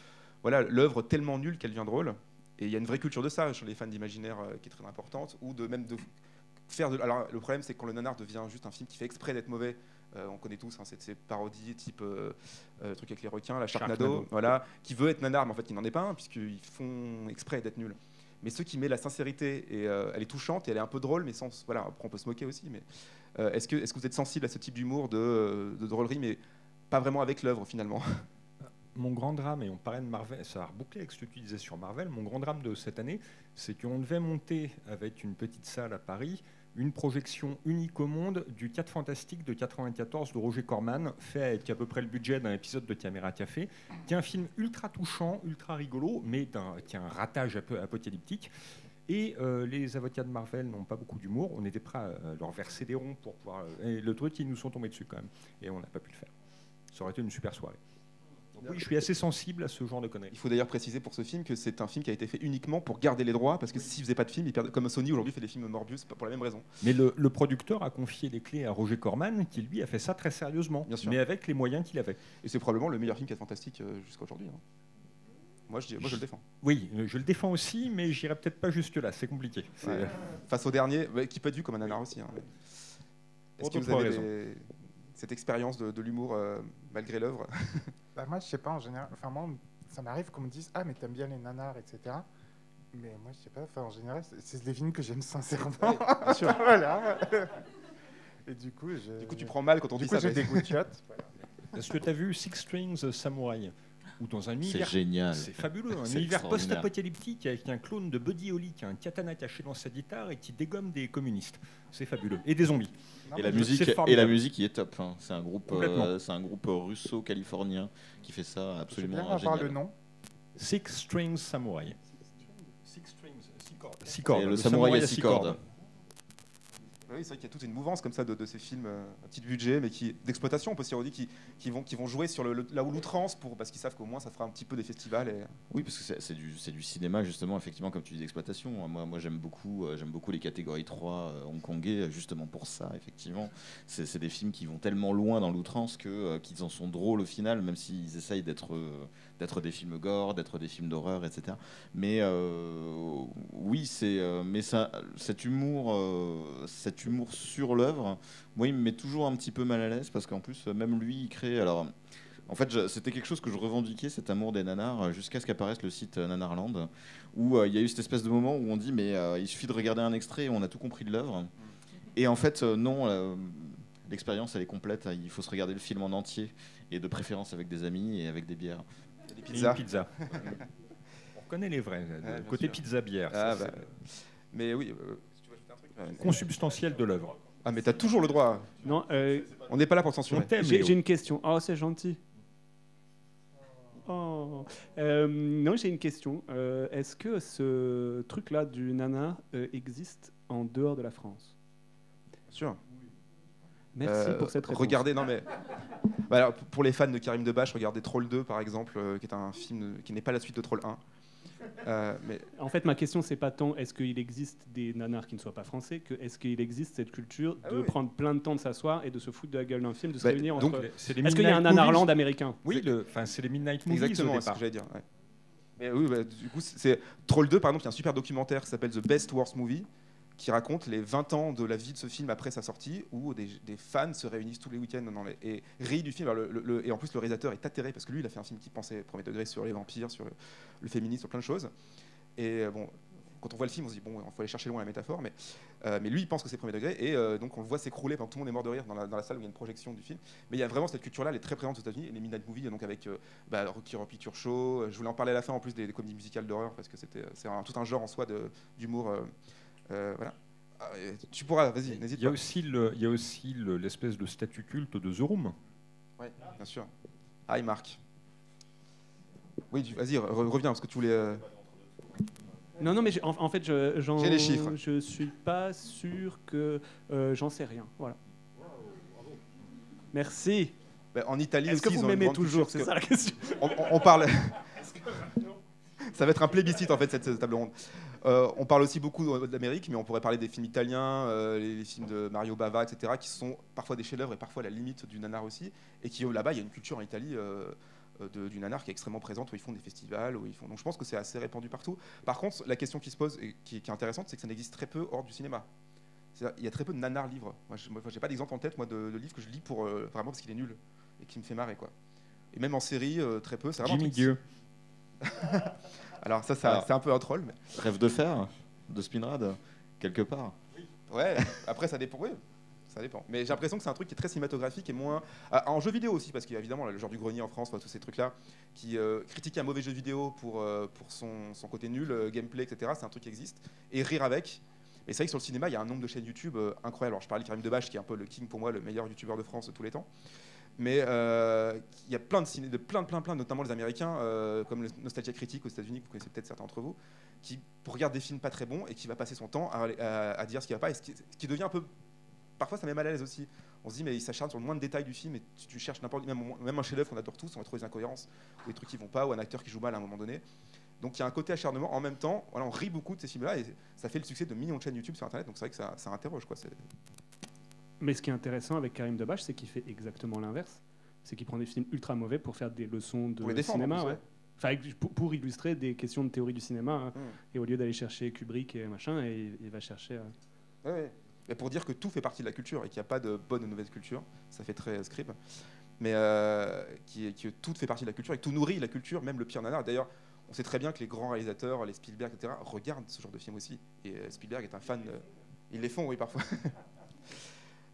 voilà, l'œuvre tellement nulle qu'elle devient drôle. Et il y a une vraie culture de ça chez les fans d'imaginaire qui est très importante, ou de même de faire. Alors le problème c'est quand le nanar devient juste un film qui fait exprès d'être mauvais. Euh, on connaît tous hein, ces parodies type euh, euh, truc avec les requins, la Sharknado, Sharknado. voilà, qui veut être nanar, mais en fait qui n'en est pas un, puisqu'ils font exprès d'être nuls. Mais ceux qui mettent la sincérité, et elle est touchante et elle est un peu drôle, mais sans. Voilà, après on peut se moquer aussi, mais est-ce que, est que vous êtes sensible à ce type d'humour, de, de drôlerie, mais pas vraiment avec l'œuvre finalement? Mon grand drame, et on parlait de Marvel, ça a rebouclé avec ce que tu disais sur Marvel, mon grand drame de cette année, c'est qu'on devait monter avec une petite salle à Paris une projection unique au monde du 4 Fantastique de 94 de Roger Corman, fait avec à peu près le budget d'un épisode de Caméra Café, qui est un film ultra touchant, ultra rigolo, mais qui a un ratage un peu apocalyptique. Et euh, les avocats de Marvel n'ont pas beaucoup d'humour. On était prêts à leur verser des ronds pour pouvoir. et le truc, ils nous sont tombés dessus quand même. Et on n'a pas pu le faire. Ça aurait été une super soirée. Donc oui, je suis assez sensible à ce genre de conneries. Il faut d'ailleurs préciser pour ce film que c'est un film qui a été fait uniquement pour garder les droits, parce que s'ils faisaient pas de film, comme Sony aujourd'hui fait des films Morbius, pour la même raison. Mais le, le producteur a confié les clés à Roger Corman, qui lui a fait ça très sérieusement, Bien sûr. mais avec les moyens qu'il avait. Et c'est probablement le meilleur film 4 Fantastique euh, jusqu'à aujourd'hui. hein. Moi, je, dis- moi, je le défends. Oui, je le défends aussi, mais j'irai peut-être pas jusque-là. C'est compliqué. Ouais. Face au dernier, qui peut être vu comme un nanar aussi. hein, Est-ce que vous avez des- cette expérience de, de l'humour euh, malgré l'œuvre Bah, moi, je sais pas, en général. Enfin, moi, ça m'arrive qu'on me dise Ah, mais t'aimes bien les nanars, etc. Mais moi, je sais pas, enfin, en général, c'est- des films que j'aime sincèrement. Bien sûr. voilà. Et du coup, je. Du coup, tu prends mal quand on Du dit coup, ça. j'ai mais- des goûts de chiottes. Est-ce que tu as vu Six Strings Samurai Ou dans un C'est univers génial. C'est fabuleux, un C'est univers post-apocalyptique avec un clone de Buddy Holly qui a un katana caché dans sa guitare et qui dégomme des communistes. C'est fabuleux. Et des zombies. Non, Et la musique, c'est et la musique, il est top. hein. C'est un groupe, euh, c'est un groupe russo-californien qui fait ça absolument bien avoir génial. le nom. Six Strings Samurai. Six Strings, six cordes. Six cordes. Et le samouraï à six cordes. Oui, c'est vrai qu'il y a toute une mouvance comme ça de, ces films euh, à petit budget, mais d'exploitation, on peut s'y redire, qui, qui vont, jouer sur le, le- là où l'outrance pour parce qu'ils savent qu'au moins ça fera un petit peu des festivals. Oui, parce que c'est- du, cinéma, justement, effectivement, comme tu dis, d'exploitation. Moi, j'aime beaucoup, euh, j'aime beaucoup les catégories 3 euh, hongkongais, justement pour ça, effectivement. C'est des films qui vont tellement loin dans l'outrance qu'ils en sont drôles au final, même s'ils essayent d'être, d'être des films gore, d'être des films d'horreur, etc. Mais euh, oui, c'est, euh, mais ça, cet humour, euh, cet humour sur l'œuvre, moi, il me met toujours un petit peu mal à l'aise parce qu'en plus, même lui, il crée. Alors, en fait, c'était quelque chose que je revendiquais, cet amour des nanars, jusqu'à ce qu'apparaisse le site Nanarland, où il y a eu cette espèce de moment où on dit, mais il suffit de regarder un extrait et on a tout compris de l'œuvre. Et en fait, non, l'expérience, elle est complète. Il faut se regarder le film en entier, et de préférence avec des amis et avec des bières. Des Et une pizzas. pizza. On reconnaît les vrais. Bien côté sûr. pizza-bière. Ah, ça, bah, Mais oui. euh, euh, consubstantiel de l'œuvre. Ah, mais t'as toujours le droit. Non, euh, On n'est pas là pour censurer. j'ai une question. Oh, c'est gentil. Oh. Euh, non, j'ai une question. Euh, Est-ce que ce truc-là du nana euh, existe en dehors de la France? Bien sûr. Merci Euh, pour cette réponse. Regardez, non mais. Bah alors, pour les fans de Karim Debache, regardez Troll 2 par exemple, euh, qui est un film qui n'est pas la suite de Troll 1. Euh, mais En fait, ma question, c'est pas tant est-ce qu'il existe des nanars qui ne soient pas français, que est-ce qu'il existe cette culture Ah de oui. prendre plein de temps de s'asseoir et de se foutre de la gueule d'un film, de se Bah, réunir donc, entre. Est-ce qu'il y a un Midnight nanarland américain? Oui, c'est les Midnight Movies Exactement, c'est ce que j'allais dire. ouais. Mais oui, bah, du coup, c'est- c'est Troll 2, par exemple, il y a un super documentaire qui s'appelle The Best Worst Movie, qui raconte les 20 ans de la vie de ce film après sa sortie, où des, fans se réunissent tous les week-ends et rient du film. Et en plus, le réalisateur est atterré parce que lui, il a fait un film qui pensait premier degré sur les vampires, sur le, féminisme, sur plein de choses. Et euh, bon. Quand on voit le film, on se dit bon, il faut aller chercher loin la métaphore, mais, euh, lui, il pense que c'est premier degré, et euh, donc on le voit s'écrouler pendant que tout le monde est mort de rire dans la, salle où il y a une projection du film. Mais il y a vraiment cette culture-là, elle est très présente aux États-Unis, et les Midnight Movies, donc avec euh, bah, Rocky Horror Picture Show. Je voulais en parler à la fin en plus des, des comédies musicales d'horreur parce que c'est tout un genre en soi d'humour. Euh, voilà. Ah, tu pourras, vas-y, n'hésite Il y a pas. aussi le- il y a aussi le- l'espèce de statut culte de The Room. Ouais, bien sûr. Hi Marc. Oui, tu- vas-y, re- reviens parce que tu voulais. euh, Non, non, mais j'ai- en, en fait, je, j'en- J'ai les chiffres. Je suis pas sûr que euh, j'en sais rien. Voilà. Merci. bah, en Italie Est-ce que aussi, vous m'aimez toujours? C'est ça la question. que on, on- on parle. Ça va être un plébiscite en fait cette, cette table ronde. Euh, on parle aussi beaucoup euh, d'Amérique, mais on pourrait parler des films italiens, euh, les, les films de Mario Bava, etc., qui sont parfois des chefs-d'œuvre et parfois à la limite du nanar aussi, et qui là-bas il y a une culture en Italie euh, de- du nanar qui est extrêmement présente, où ils font des festivals, où ils font. Donc je pense que c'est assez répandu partout. Par contre, la question qui se pose et qui, qui est intéressante, c'est que ça n'existe très peu hors du cinéma. Il y a très peu de nanar livres. Moi, je n'ai pas d'exemple en tête moi de, de livres que je lis pour vraiment parce qu'il est nul et qui me fait marrer quoi. Et même en série, très peu. Jimmy Dieu. Alors ça, c'est un peu un troll, mais Rêve de fer de Spinrad, quelque part. ouais. Après, ça dépend. Oui, ça dépend. Mais j'ai l'impression que c'est un truc qui est très cinématographique et moins Ah, en jeu vidéo aussi, parce qu'il y a évidemment le genre du grenier en France, enfin, tous ces trucs-là, qui euh, critiquent un mauvais jeu vidéo pour euh, pour son, son côté nul, euh, gameplay, etc. C'est un truc qui existe et rire avec. Et c'est vrai que sur le cinéma, il y a un nombre de chaînes YouTube euh, incroyable. Alors, je parlais de Karim Debache, qui est un peu le king pour moi, le meilleur youtubeur de France de tous les temps. Mais euh, il y a plein de ciné, de plein, plein, plein, notamment les Américains, euh, comme le Nostalgia Critique aux États-Unis, vous connaissez peut-être certains d'entre vous, qui regarde des films pas très bons et qui va passer son temps à, dire ce qui va pas, et ce qui, devient un peu. Parfois, ça met mal à l'aise aussi. On se dit, mais il s'acharne sur le moindre détail du film et tu, cherches n'importe même, même un chef-d'œuvre qu'on adore tous, on va trouver des incohérences ou des trucs qui vont pas ou un acteur qui joue mal à un moment donné. Donc il y a un côté acharnement. En même temps, on rit beaucoup de ces films-là et ça fait le succès de millions de chaînes YouTube sur Internet. Donc c'est vrai que ça, ça interroge. Quoi. Mais ce qui est intéressant avec Karim Debache, c'est qu'il fait exactement l'inverse. C'est qu'il prend des films ultra mauvais pour faire des leçons de défendre, cinéma. ouais. Enfin, pour, pour illustrer des questions de théorie du cinéma. hein. Mm. Et au lieu d'aller chercher Kubrick et machin, et, il va chercher. euh, Ouais, pour dire que tout fait partie de la culture et qu'il n'y a pas de bonne ou de mauvaise culture, ça fait très euh, scribe. Mais euh, qui, que tout fait partie de la culture et que tout nourrit la culture, même le pire nanar. D'ailleurs, on sait très bien que les grands réalisateurs, les Spielberg, etc., regardent ce genre de film aussi. Et euh, Spielberg est un fan. euh, ils les font, oui, parfois.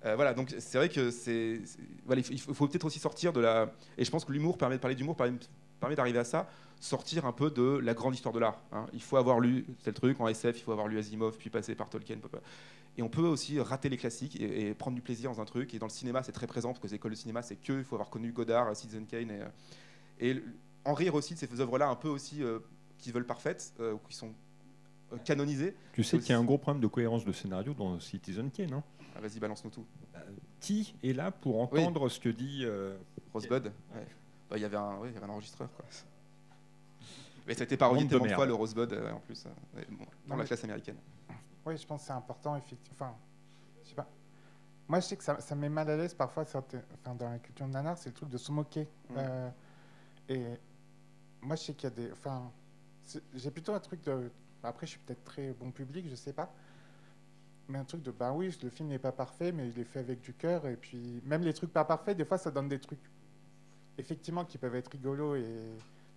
Euh, voilà, donc c'est vrai que c'est. Voilà, il faut, peut-être aussi sortir de la. Et je pense que l'humour permet de parler d'humour, permet, permet d'arriver à ça, sortir un peu de la grande histoire de l'art. hein. Il faut avoir lu tel truc en SF, il faut avoir lu Asimov, puis passer par Tolkien. Et on peut aussi rater les classiques et, et prendre du plaisir dans un truc. Et dans le cinéma, c'est très présent, parce que les écoles de cinéma, c'est que, il faut avoir connu Godard, Citizen Kane. Et, euh, et en rire aussi de ces œuvres-là, un peu aussi, euh, qui veulent parfaites, euh, ou qui sont canonisées. Tu sais qu'il y a un gros problème de cohérence de scénario dans Citizen Kane. Hein Ah, Vas-y, balance-nous tout. Qui est là pour entendre ce que dit euh, Rosebud ouais. Bah, Il y avait un ouais, il y avait un enregistreur. Quoi. Mais ça a été parodié de tellement de merde. fois, le Rosebud, euh, en plus, euh, ouais, bon, dans la classe américaine. Oui, je pense que c'est important, effectivement. Enfin, je sais pas. Moi, je sais que ça, ça me met mal à l'aise parfois enfin, dans la culture de nanar, c'est le truc de se moquer. Mm. Euh, et moi, je sais qu'il y a des. Enfin, c'est- j'ai plutôt un truc de. Après, je suis peut-être très bon public, je sais pas. Mais un truc de. Ben oui, le film n'est pas parfait, mais je l'ai fait avec du cœur. Et puis, même les trucs pas parfaits, des fois, ça donne des trucs. Effectivement, qui peuvent être rigolos et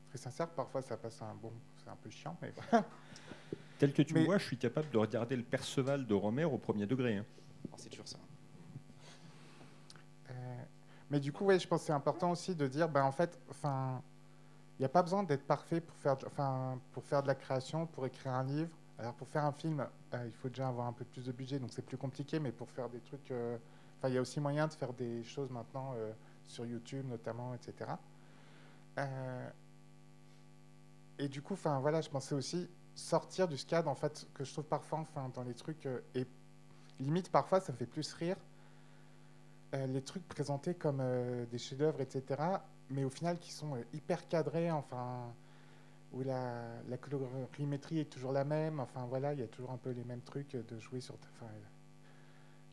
très sincères. Parfois, ça passe un bon. C'est un peu chiant, mais voilà. Tel que tu Mais- me vois, je suis capable de regarder le Perceval de Romer au premier degré. hein. Oh, c'est dur ça. Euh, mais du coup, ouais, je pense que c'est important aussi de dire, ben, en fait, enfin, il n'y a pas besoin d'être parfait pour faire, enfin, pour faire de la création, pour écrire un livre. Alors, pour faire un film, euh, il faut déjà avoir un peu plus de budget, donc c'est plus compliqué, mais pour faire des trucs, euh, enfin, il y a aussi moyen de faire des choses maintenant euh, sur YouTube, notamment, etc. Et du coup, enfin, voilà, je pensais aussi sortir du cadre, en fait, que je trouve parfois, enfin, dans les trucs, et limite, parfois, ça me fait plus rire les trucs présentés comme des chefs-d'œuvre, etc., mais au final qui sont hyper cadrés, enfin, où la, la colorimétrie est toujours la même. Enfin voilà, il y a toujours un peu les mêmes trucs de jouer sur. Enfin,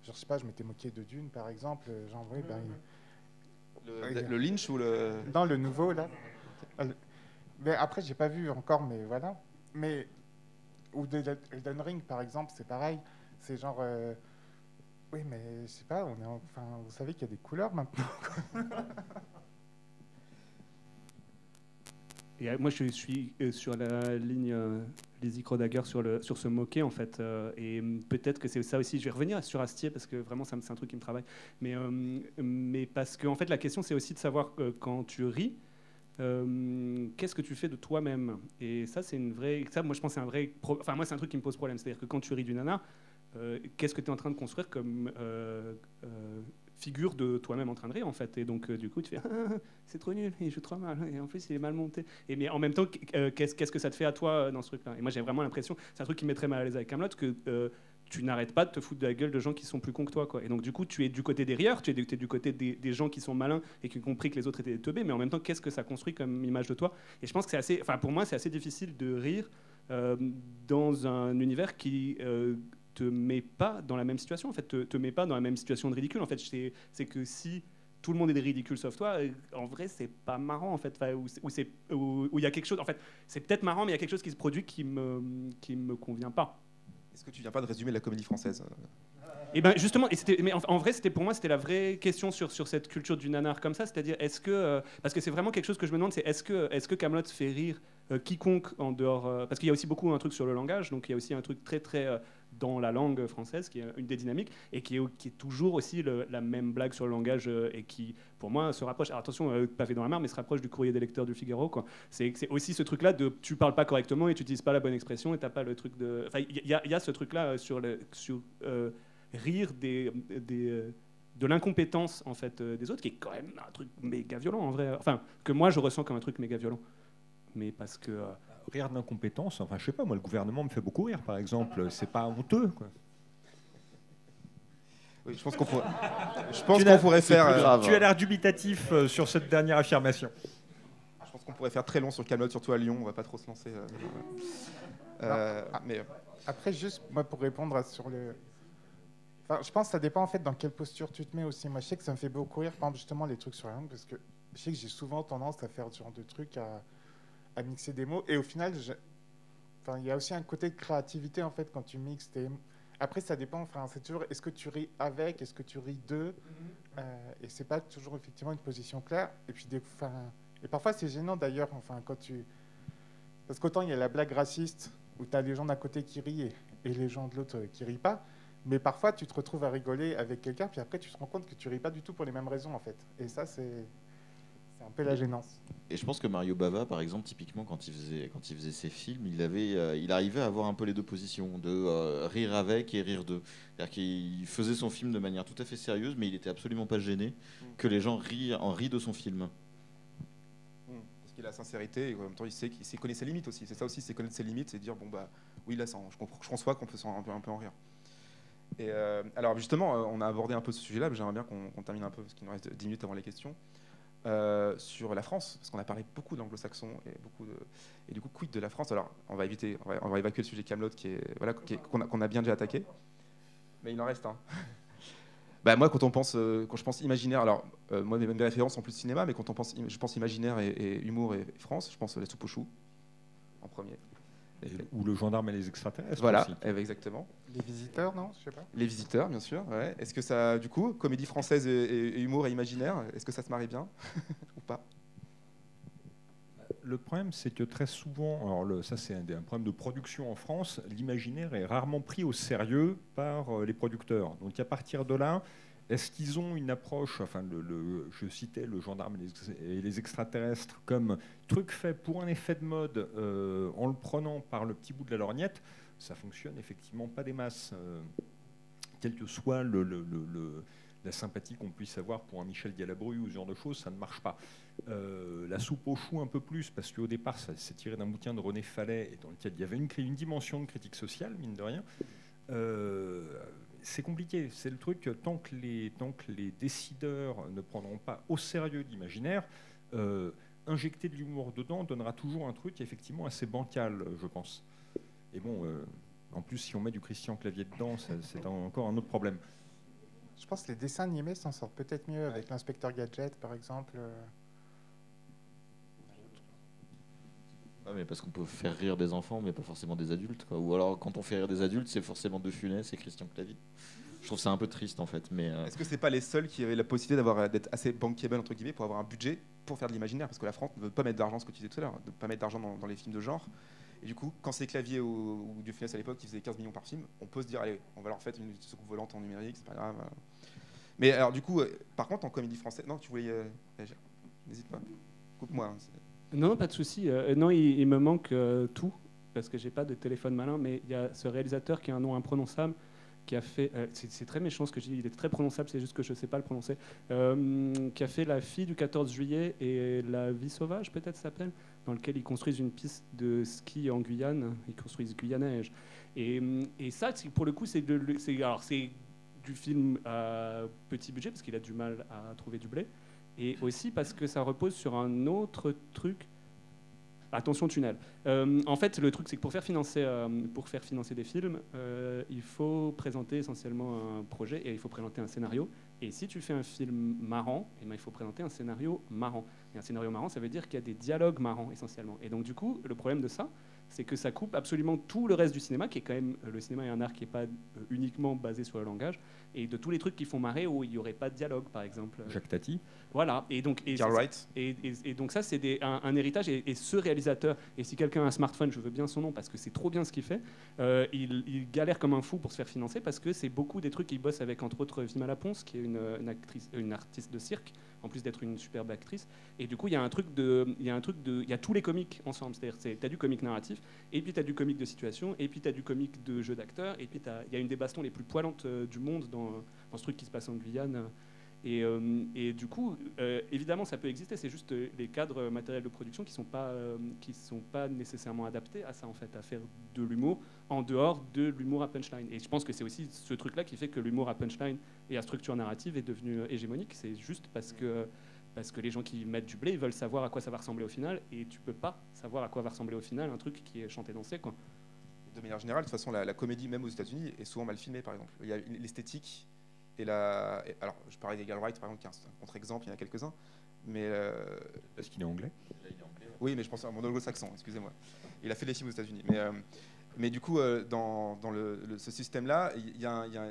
je sais pas, je m'étais moqué de Dune par exemple. Genre, oui, ben, le, le, Lynch ou le. Dans le nouveau là. Mais après, j'ai pas vu encore, mais voilà. Mais ou de Elden Ring par exemple, c'est pareil. C'est genre. euh, oui, mais je sais pas, on est en- enfin, vous savez qu'il y a des couleurs maintenant. Et euh, moi, je suis euh, sur la ligne euh, Lizzie Crodager sur, sur se moquer, en fait. et hum, peut-être que c'est ça aussi. Je vais revenir sur Astier, parce que vraiment, c'est un truc qui me travaille. Mais, euh, mais parce que, fait, la question, c'est aussi de savoir euh, quand tu ris, euh, qu'est-ce que tu fais de toi-même? Et ça, c'est une vraie. Ça, moi, je pense c'est un vrai. Enfin, moi, c'est un truc qui me pose problème. C'est-à-dire que quand tu ris du nana, qu'est-ce que tu es en train de construire comme figure de toi-même en train de rire, en fait Et donc, euh, du coup, tu fais Ah, c'est trop nul, il joue trop mal, et en plus, il est mal monté. Et mais en même temps, euh, qu'est-ce que ça te fait à toi euh, dans ce truc-là? Et moi, j'ai vraiment l'impression, c'est un truc qui me met très mal à l'aise avec Camelot, que tu n'arrêtes pas de te foutre de la gueule de gens qui sont plus cons que toi. Quoi. Et donc, du coup, tu es du côté des rieurs, tu es, du- côté des, gens qui sont malins et qui ont compris que les autres étaient des teubés, mais en même temps, qu'est-ce que ça construit comme image de toi? Et je pense que c'est assez, enfin, pour moi, c'est assez difficile de rire dans un univers qui. Te met pas dans la même situation en fait te, te met pas dans la même situation de ridicule en fait. C'est que si tout le monde est des ridicules sauf toi euh, en vrai c'est pas marrant en fait. Enfin, où il y a quelque chose en fait c'est peut-être marrant mais il y a quelque chose qui se produit qui me qui me convient pas. Est-ce que tu viens pas de résumer la comédie française et ben justement, et mais en, en vrai, c'était pour moi, c'était la vraie question sur, sur cette culture du nanar comme ça, c'est-à-dire est-ce que, euh, parce que c'est vraiment quelque chose que je me demande, c'est est-ce que, est-ce que Camelot fait rire euh, quiconque en dehors, euh, parce qu'il y a aussi beaucoup un truc sur le langage, donc il y a aussi un truc très très euh, dans la langue française qui est une des dynamiques et qui est, qui est toujours aussi la même blague sur le langage euh, et qui, pour moi, se rapproche. Alors, attention, euh, pavé dans la mare, mais se rapproche du courrier des lecteurs du Figaro. C'est, aussi ce truc-là de tu parles pas correctement et tu utilises pas la bonne expression et t'as pas le truc de. Enfin, il y, y a ce truc-là euh, sur sur euh, rire des, des, euh, de l'incompétence en fait euh, des autres, qui est quand même un truc méga violent en vrai. Enfin, que moi je ressens comme un truc méga violent. Mais parce que. euh, Rire d'incompétence, enfin je sais pas, moi le gouvernement me fait beaucoup rire par exemple, c'est pas honteux. Quoi. Oui, je pense qu'on pourrait, je pense Tu qu'on pourrait faire. euh, grave. Tu as l'air dubitatif euh, sur cette dernière affirmation. Je pense qu'on pourrait faire très long sur Camelot, surtout à Lyon. On va pas trop se lancer. euh, euh, mais euh, Après, juste moi pour répondre à- sur le. Enfin, je pense que ça dépend en fait dans quelle posture tu te mets aussi. Moi, je sais que ça me fait beaucoup rire, par exemple, justement, les trucs sur la langue, parce que je sais que j'ai souvent tendance à faire ce genre de trucs, à, à mixer des mots. Et au final, je- enfin, il y a aussi un côté de créativité en fait quand tu mixes tes. Après, ça dépend. Enfin, c'est toujours. Est-ce que tu ris avec Est-ce que tu ris de Euh, Et c'est pas toujours effectivement une position claire. Et puis, des, enfin, et parfois, c'est gênant d'ailleurs. Enfin, quand tu. Parce qu'autant il y a la blague raciste où tu as les gens d'un côté qui rient et, et les gens de l'autre euh, qui rient pas. Mais parfois, tu te retrouves à rigoler avec quelqu'un, puis après, tu te rends compte que tu ris pas du tout pour les mêmes raisons, en fait. Et ça, c'est c'est un peu la gênance. Et je pense que Mario Bava, par exemple, typiquement, quand il faisait, quand il faisait ses films, il, avait, euh, il arrivait à avoir un peu les deux positions, de euh, rire avec et rire de. C'est-à-dire qu'il faisait son film de manière tout à fait sérieuse, mais il était absolument pas gêné que les gens rient, en rient de son film. Hmm. Parce qu'il a la sincérité et en même temps il sait qu'il sait connaît ses limites aussi. C'est ça aussi, c'est connaître ses limites, c'est dire bon bah oui là ça, je, comprends- je conçois qu'on peut s'en- un peu, un peu en rire. Et euh, alors justement, on a abordé un peu ce sujet-là, mais j'aimerais bien qu'on qu'on termine un peu parce qu'il nous reste 10 minutes avant les questions. Euh, sur la France, parce qu'on a parlé beaucoup d'anglo-saxons et beaucoup de et du coup quid de la France? Alors on va éviter, on va, évacuer le sujet Camelot qui est voilà qu'on a, bien déjà attaqué, mais il en reste un. Bah moi, quand on pense, euh, quand je pense imaginaire, alors euh, moi mes, mes références sont plus cinéma, mais quand on pense, je pense imaginaire et, humour et, France, je pense à la soupe aux choux en premier. Et- ou le gendarme et les extraterrestres. Voilà, aussi. eh ben, exactement. Les visiteurs, non Je sais pas. Les visiteurs, bien sûr. ouais. Est-ce que ça, du coup, comédie française et, et- et humour et imaginaire, est-ce que ça se marie bien ou pas? Le problème, c'est que très souvent, alors le- ça c'est un, un problème de production en France, l'imaginaire est rarement pris au sérieux par euh, les producteurs. Donc à partir de là, est-ce qu'ils ont une approche, enfin je citais le gendarme et les, extraterrestres comme truc fait pour un effet de mode euh, en le prenant par le petit bout de la lorgnette, ça fonctionne effectivement pas des masses. euh, quel que soit la sympathie qu'on puisse avoir pour un Michel Galabru ou ce genre de choses, ça ne marche pas. Euh, la soupe aux choux un peu plus, parce qu'au départ, ça s'est tiré d'un bouquin de René Fallet, et dans lequel il y avait une dimension de critique sociale, mine de rien. Euh, c'est compliqué, c'est le truc, tant que, les, tant que les décideurs ne prendront pas au sérieux l'imaginaire, euh, injecter de l'humour dedans donnera toujours un truc effectivement assez bancal, je pense. Et bon, euh, en plus, si on met du Christian Clavier dedans, c'est encore un autre problème. Je pense que les dessins animés s'en sortent peut-être mieux avec l'inspecteur Gadget, par exemple. Euh. Ouais, mais parce qu'on peut faire rire des enfants, mais pas forcément des adultes. Quoi. Ou alors, quand on fait rire des adultes, c'est forcément De Funès et Christian Clavier. Je trouve ça un peu triste, en fait. Mais euh, Est-ce que c'est pas les seuls qui avaient la possibilité d'avoir d'être assez bankable entre guillemets pour avoir un budget pour faire de l'imaginaire? Parce que la France ne veut pas mettre d'argent, ce que tu disais tout à l'heure, de pas mettre d'argent dans, les films de genre. Et du coup, quand c'est Clavier ou, Du Funès à l'époque qui faisait 15 millions par film, on peut se dire allez, on va leur faire une soucoupe volante en numérique, c'est pas grave. Mais alors du coup, euh, par contre, en comédie française, non, tu voulais euh, N'hésite pas. Coupe-moi. hein, Non, pas de souci. Euh, non, il, me manque euh, tout parce que j'ai pas de téléphone malin, mais il y a ce réalisateur qui a un nom imprononçable qui a fait. euh, c'est très méchant ce que je dis. Il est très prononçable, c'est juste que je sais pas le prononcer. Euh, qui a fait La fille du 14 juillet et La vie sauvage, peut-être s'appelle, dans lequel ils construisent une piste de ski en Guyane. Ils construisent Guyanège. Et, et ça, pour le coup, c'est alors c'est du film à petit budget parce qu'il a du mal à trouver du blé et aussi parce que ça repose sur un autre truc. Attention tunnel. Euh, en fait, le truc, c'est que pour faire financer, euh, pour faire financer des films, euh, il faut présenter essentiellement un projet et il faut présenter un scénario. Et si tu fais un film marrant, eh ben, il faut présenter un scénario marrant. Et un scénario marrant, ça veut dire qu'il y a des dialogues marrants essentiellement. Et donc du coup, le problème de ça, c'est que ça coupe absolument tout le reste du cinéma, qui est quand même le cinéma est un art qui n'est pas euh, uniquement basé sur le langage, et de tous les trucs qui font marrer où il n'y aurait pas de dialogue, par exemple. Jacques Tati. Voilà. Et donc, et Carl c'est- Wright. et, et- et donc ça, c'est un, un héritage. Et, et ce réalisateur, et si quelqu'un a un smartphone, je veux bien son nom parce que c'est trop bien ce qu'il fait, euh, il, il galère comme un fou pour se faire financer parce que c'est beaucoup des trucs qu'il bosse avec, entre autres, Vima Laponce, qui est une, une actrice, une artiste de cirque, en plus d'être une superbe actrice. Et du coup, il y a un truc de, il y a un truc de, il y a tous les comiques ensemble. C'est-à-dire, c'est- t'as du comique narratif, et puis t'as du comique de situation, et puis t'as du comique de jeu d'acteur, et puis il y a une des bastons les plus poilantes euh, du monde dans, dans ce truc qui se passe en Guyane. Et, euh, et du coup, euh, évidemment, ça peut exister. C'est juste les cadres matériels de production qui sont sont pas nécessairement adaptés à ça en fait, à faire de l'humour en dehors de l'humour à punchline. Et je pense que c'est aussi ce truc-là qui fait que l'humour à punchline et à structure narrative est devenu euh, hégémonique. C'est juste parce que parce que les gens qui mettent du blé ils veulent savoir à quoi ça va ressembler au final, et tu peux pas savoir à quoi va ressembler au final un truc qui est chanté dansé quoi. De manière générale, de toute façon, la, la comédie, même aux États-Unis, est souvent mal filmée, par exemple. Il y a l'esthétique et la. et- alors, je parlais d'Egal Wright, par exemple, qui est un, contre-exemple, il y en a quelques-uns. Mais. euh, Est-ce qu'il est anglais? Oui, mais je pense à mon anglo-saxon, excusez-moi. Il a fait des films aux États-Unis. Mais, euh, mais du coup, euh, dans, ce système-là,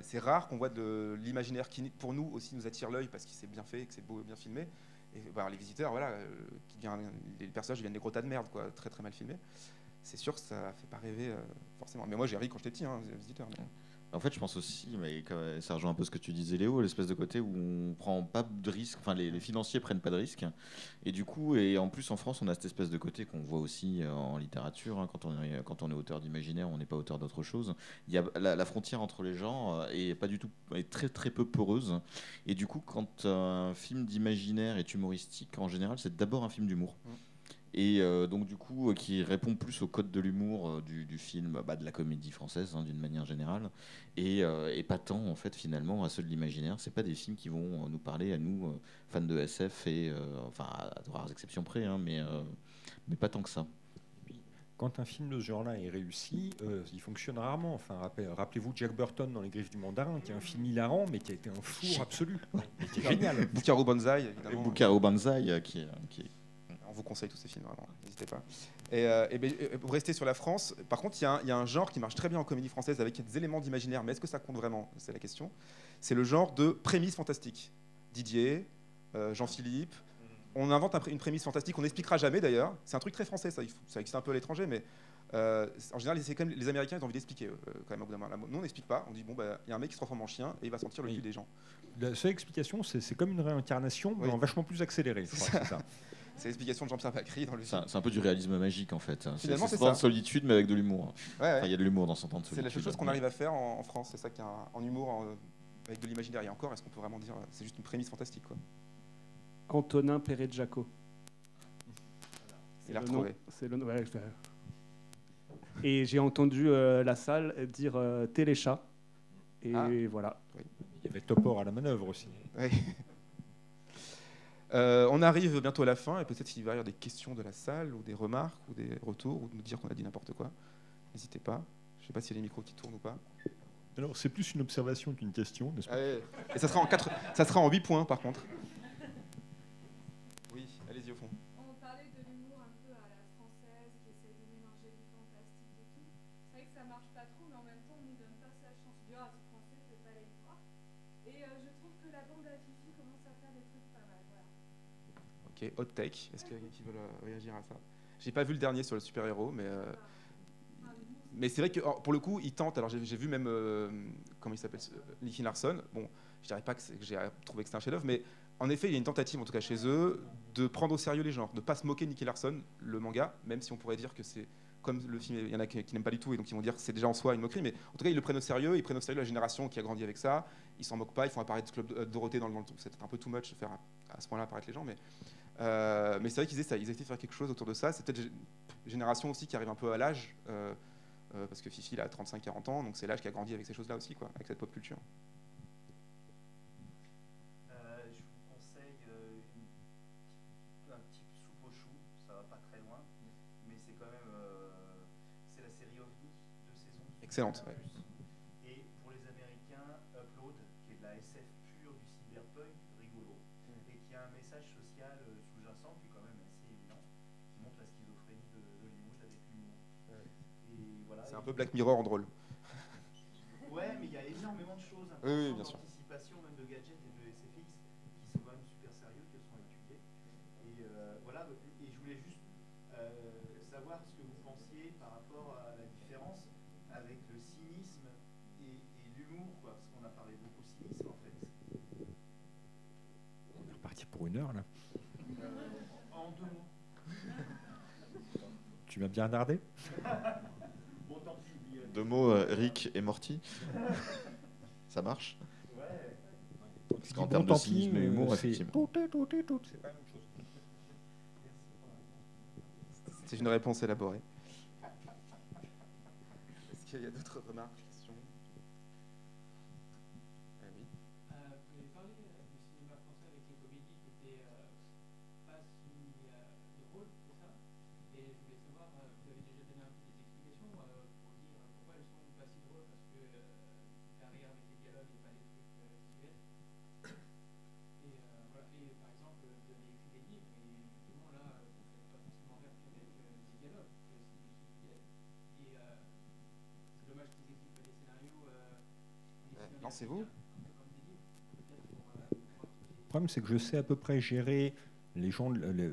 c'est rare qu'on voit de l'imaginaire qui, pour nous, aussi nous attire l'œil parce qu'il c'est bien fait, que c'est beau, bien filmé. Et bah, les visiteurs, voilà, euh, qui les personnages viennent des gros tas de merde, quoi, très très mal filmés. C'est sûr que ça fait pas rêver euh, forcément. Mais moi, j'ai ri quand j'étais petit, hein, les visiteurs. En fait, je pense aussi, mais ça rejoint un peu ce que tu disais, Léo, l'espèce de côté où on prend pas de risques, enfin les, les financiers prennent pas de risques, et du coup, et en plus en France, on a cette espèce de côté qu'on voit aussi euh, en littérature, hein, quand on est quand on est auteur d'imaginaire, on n'est pas auteur d'autre chose. Il y a la, frontière entre les genres est pas du tout, est très très peu poreuse, et du coup, quand un film d'imaginaire est humoristique, en général, c'est d'abord un film d'humour. Mm. Et euh, donc du coup, euh, qui répond plus au code de l'humour euh, du, du film, bah, de la comédie française hein, d'une manière générale, et, euh, et pas tant en fait finalement à ceux de l'imaginaire. C'est pas des films qui vont euh, nous parler à nous euh, fans de SF et euh, enfin à de rares exceptions près, hein, mais euh, mais pas tant que ça. Quand un film de ce genre-là est réussi, euh, il fonctionne rarement. Enfin, rappel- rappelez-vous Jack Burton dans Les Griffes du Mandarin, qui est un film hilarant, mais qui a été un four absolu. Qui est génial. Bukaro Banzai, évidemment. Bukaro Banzai qui est, qui est- On vous conseille tous ces films, vraiment, n'hésitez pas. Et, euh, et ben, pour rester sur la France, par contre, il y, a un- il y a un genre qui marche très bien en comédie française avec des éléments d'imaginaire, mais est-ce que ça compte vraiment? C'est la question. C'est le genre de prémisse fantastique. Didier, euh, Jean-Philippe. On invente un une prémisse fantastique, on n'expliquera jamais d'ailleurs. C'est un truc très français, ça, ça existe un peu à l'étranger, mais euh, en général, c'est quand même les Américains, ils ont envie d'expliquer euh, quand même au bout d'un moment. Nous, on n'explique pas. On dit bon, bah, il y a un mec qui se transforme en chien et il va sentir le Oui. cul des gens. La seule explication, c'est comme une réincarnation, mais Oui. en vachement plus accéléré. je crois ça. C'est l'explication de Jean-Pierre Bacry dans le c'est film. un, c'est un peu du réalisme magique en fait. C'est Finalement, c'est c'est ça. de solitude, mais avec de l'humour. Ouais, ouais. Enfin, il y a de l'humour dans son temps de C'est solitude. la seule chose qu'on arrive à faire en, en France, c'est ça qui un- en humour, en- avec de l'imaginaire. Et encore, est-ce qu'on peut vraiment dire c'est juste une prémisse fantastique quoi Antonin Perret Jaco. Il nom- retrouvé. C'est le nom- ouais, je- Et j'ai entendu euh, la salle dire euh, téléchat. Et Ah. voilà. Il y avait Topor à la manœuvre aussi. Ouais. Euh, on arrive bientôt à la fin et peut-être qu'il va y avoir des questions de la salle ou des remarques ou des retours ou de nous dire qu'on a dit n'importe quoi. N'hésitez pas. Je ne sais pas s'il y a les micros qui tournent ou pas. Alors, c'est plus une observation qu'une question, n'est-ce pas? Et ça sera en quatre, ça sera en 8 points par contre. Oui, allez-y au fond. On parlait de l'humour un peu à la française, qui essaie de mélanger du fantastique et tout. C'est vrai que ça marche pas trop, mais en même temps, on nous donne pas sa chance. Du ah, c'est français, c'est pas la histoire. Et euh, je trouve que la bande à Fifi commence à faire des trucs pas mal. Voilà. Hot take. Est-ce qu'il y a quelqu'un qui veut euh, réagir à ça? J'ai pas vu le dernier sur le super-héros, mais. euh, Mais c'est vrai que pour le coup, il tente. Alors j'ai vu même euh, comment il s'appelle, Nicky Larson. Bon, je dirais pas que, que j'ai trouvé que c'était un chef-d'œuvre, mais en effet, il y a une tentative, en tout cas chez eux, de prendre au sérieux les genres, de pas se moquer de Nicky Larson, le manga, même si on pourrait dire que c'est comme le film, il y en a qui, n'aiment pas du tout et donc ils vont dire que c'est déjà en soi une moquerie, mais en tout cas ils le prennent au sérieux, ils prennent au sérieux la génération qui a grandi avec ça, ils s'en moquent pas, ils font apparaître Club Dorothée dans le dans le- c'est un peu too much de faire à, à ce point-là apparaître les gens, mais euh, mais c'est vrai qu'ils ils essaient de faire quelque chose autour de ça. C'est peut-être une génération aussi qui arrive un peu à l'âge. euh, euh, parce que Fifi il a 35-40 ans, donc c'est l'âge qui a grandi avec ces choses-là aussi, quoi, avec cette pop culture. Je vous conseille une- un petit soupe au chou, ça va pas très loin, mais c'est quand même c'est la série OVNI, deux saisons. Excellente. Un peu Black Mirror en drôle. Ouais, mais il y a énormément de choses, Oui, bien sûr. d'anticipation, même de gadgets et de SFX, qui sont quand même super sérieux, qui sont étudiés. Et euh, voilà, et je voulais juste euh, savoir ce que vous pensiez par rapport à la différence avec le cynisme et, et l'humour, quoi, parce qu'on a parlé beaucoup cynisme en fait. On est reparti pour une heure, là. En deux mots. Tu m'as bien regardé Deux mots, euh, Rick et Morty. Ça marche Ouais. Parce qu'en termes de cynisme et humour, c'est- effectivement. tout est- tout est- tout, c'est pas la même chose. C'est une réponse élaborée. Est-ce qu'il y a d'autres remarques, questions Ah oui. Euh, vous avez parlé euh, du cinéma français avec les comédies qui étaient euh, pas si euh, drôles que ça. Et je voulais savoir, euh, vous avez déjà donné un peu des explications euh, pour dire euh, pourquoi elles sont pas si drôles parce que euh, faire rire avec les dialogues et pas des trucs euh, visuels. Et, euh, voilà. et par exemple, vous avez écrit des livres et justement là, euh, vous faites pas forcément rire qu'avec euh, des dialogues. que si- si- et euh, c'est dommage qu'ils écrivent pas des scénarios. euh, en Ouais, essayant lancez-vous. d'écrire un peu comme des livres, peut-être pour, euh, pour voir que Le problème, c'est que je sais à peu près gérer les gens. de- les-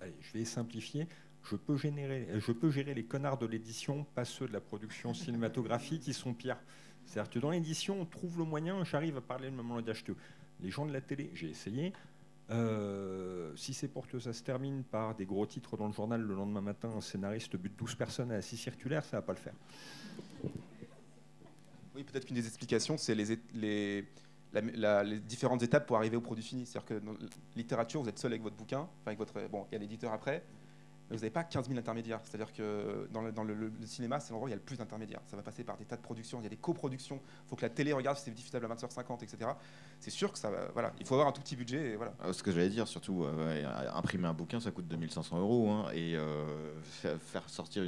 Allez, je vais simplifier. Je peux, générer, je peux gérer les connards de l'édition, pas ceux de la production cinématographique qui sont pires. C'est-à-dire que dans l'édition, on trouve le moyen, j'arrive à parler le même langage qu'eux. Les gens de la télé, j'ai essayé. Euh, si c'est pour que ça se termine par des gros titres dans le journal le lendemain matin, un scénariste bute 12 personnes à la scie circulaire, ça va pas le faire. Peut-être qu'une des explications, c'est les, les, différentes étapes pour arriver au produit fini. C'est-à-dire que dans la littérature, vous êtes seul avec votre bouquin, enfin avec votre, bon, il y a l'éditeur après, vous n'avez pas 15 000 intermédiaires. C'est-à-dire que dans le, dans le- le- cinéma, c'est l'endroit où il y a le plus d'intermédiaires. Ça va passer par des tas de productions, il y a des coproductions, il faut que la télé regarde si c'est diffusable à 20h50, etc. C'est sûr que ça va, voilà, il faut avoir un tout petit budget, et voilà. Ah, Ce que j'allais dire, surtout, euh, imprimer un bouquin, ça coûte 2500 euros. hein, et euh, fa- faire sortir,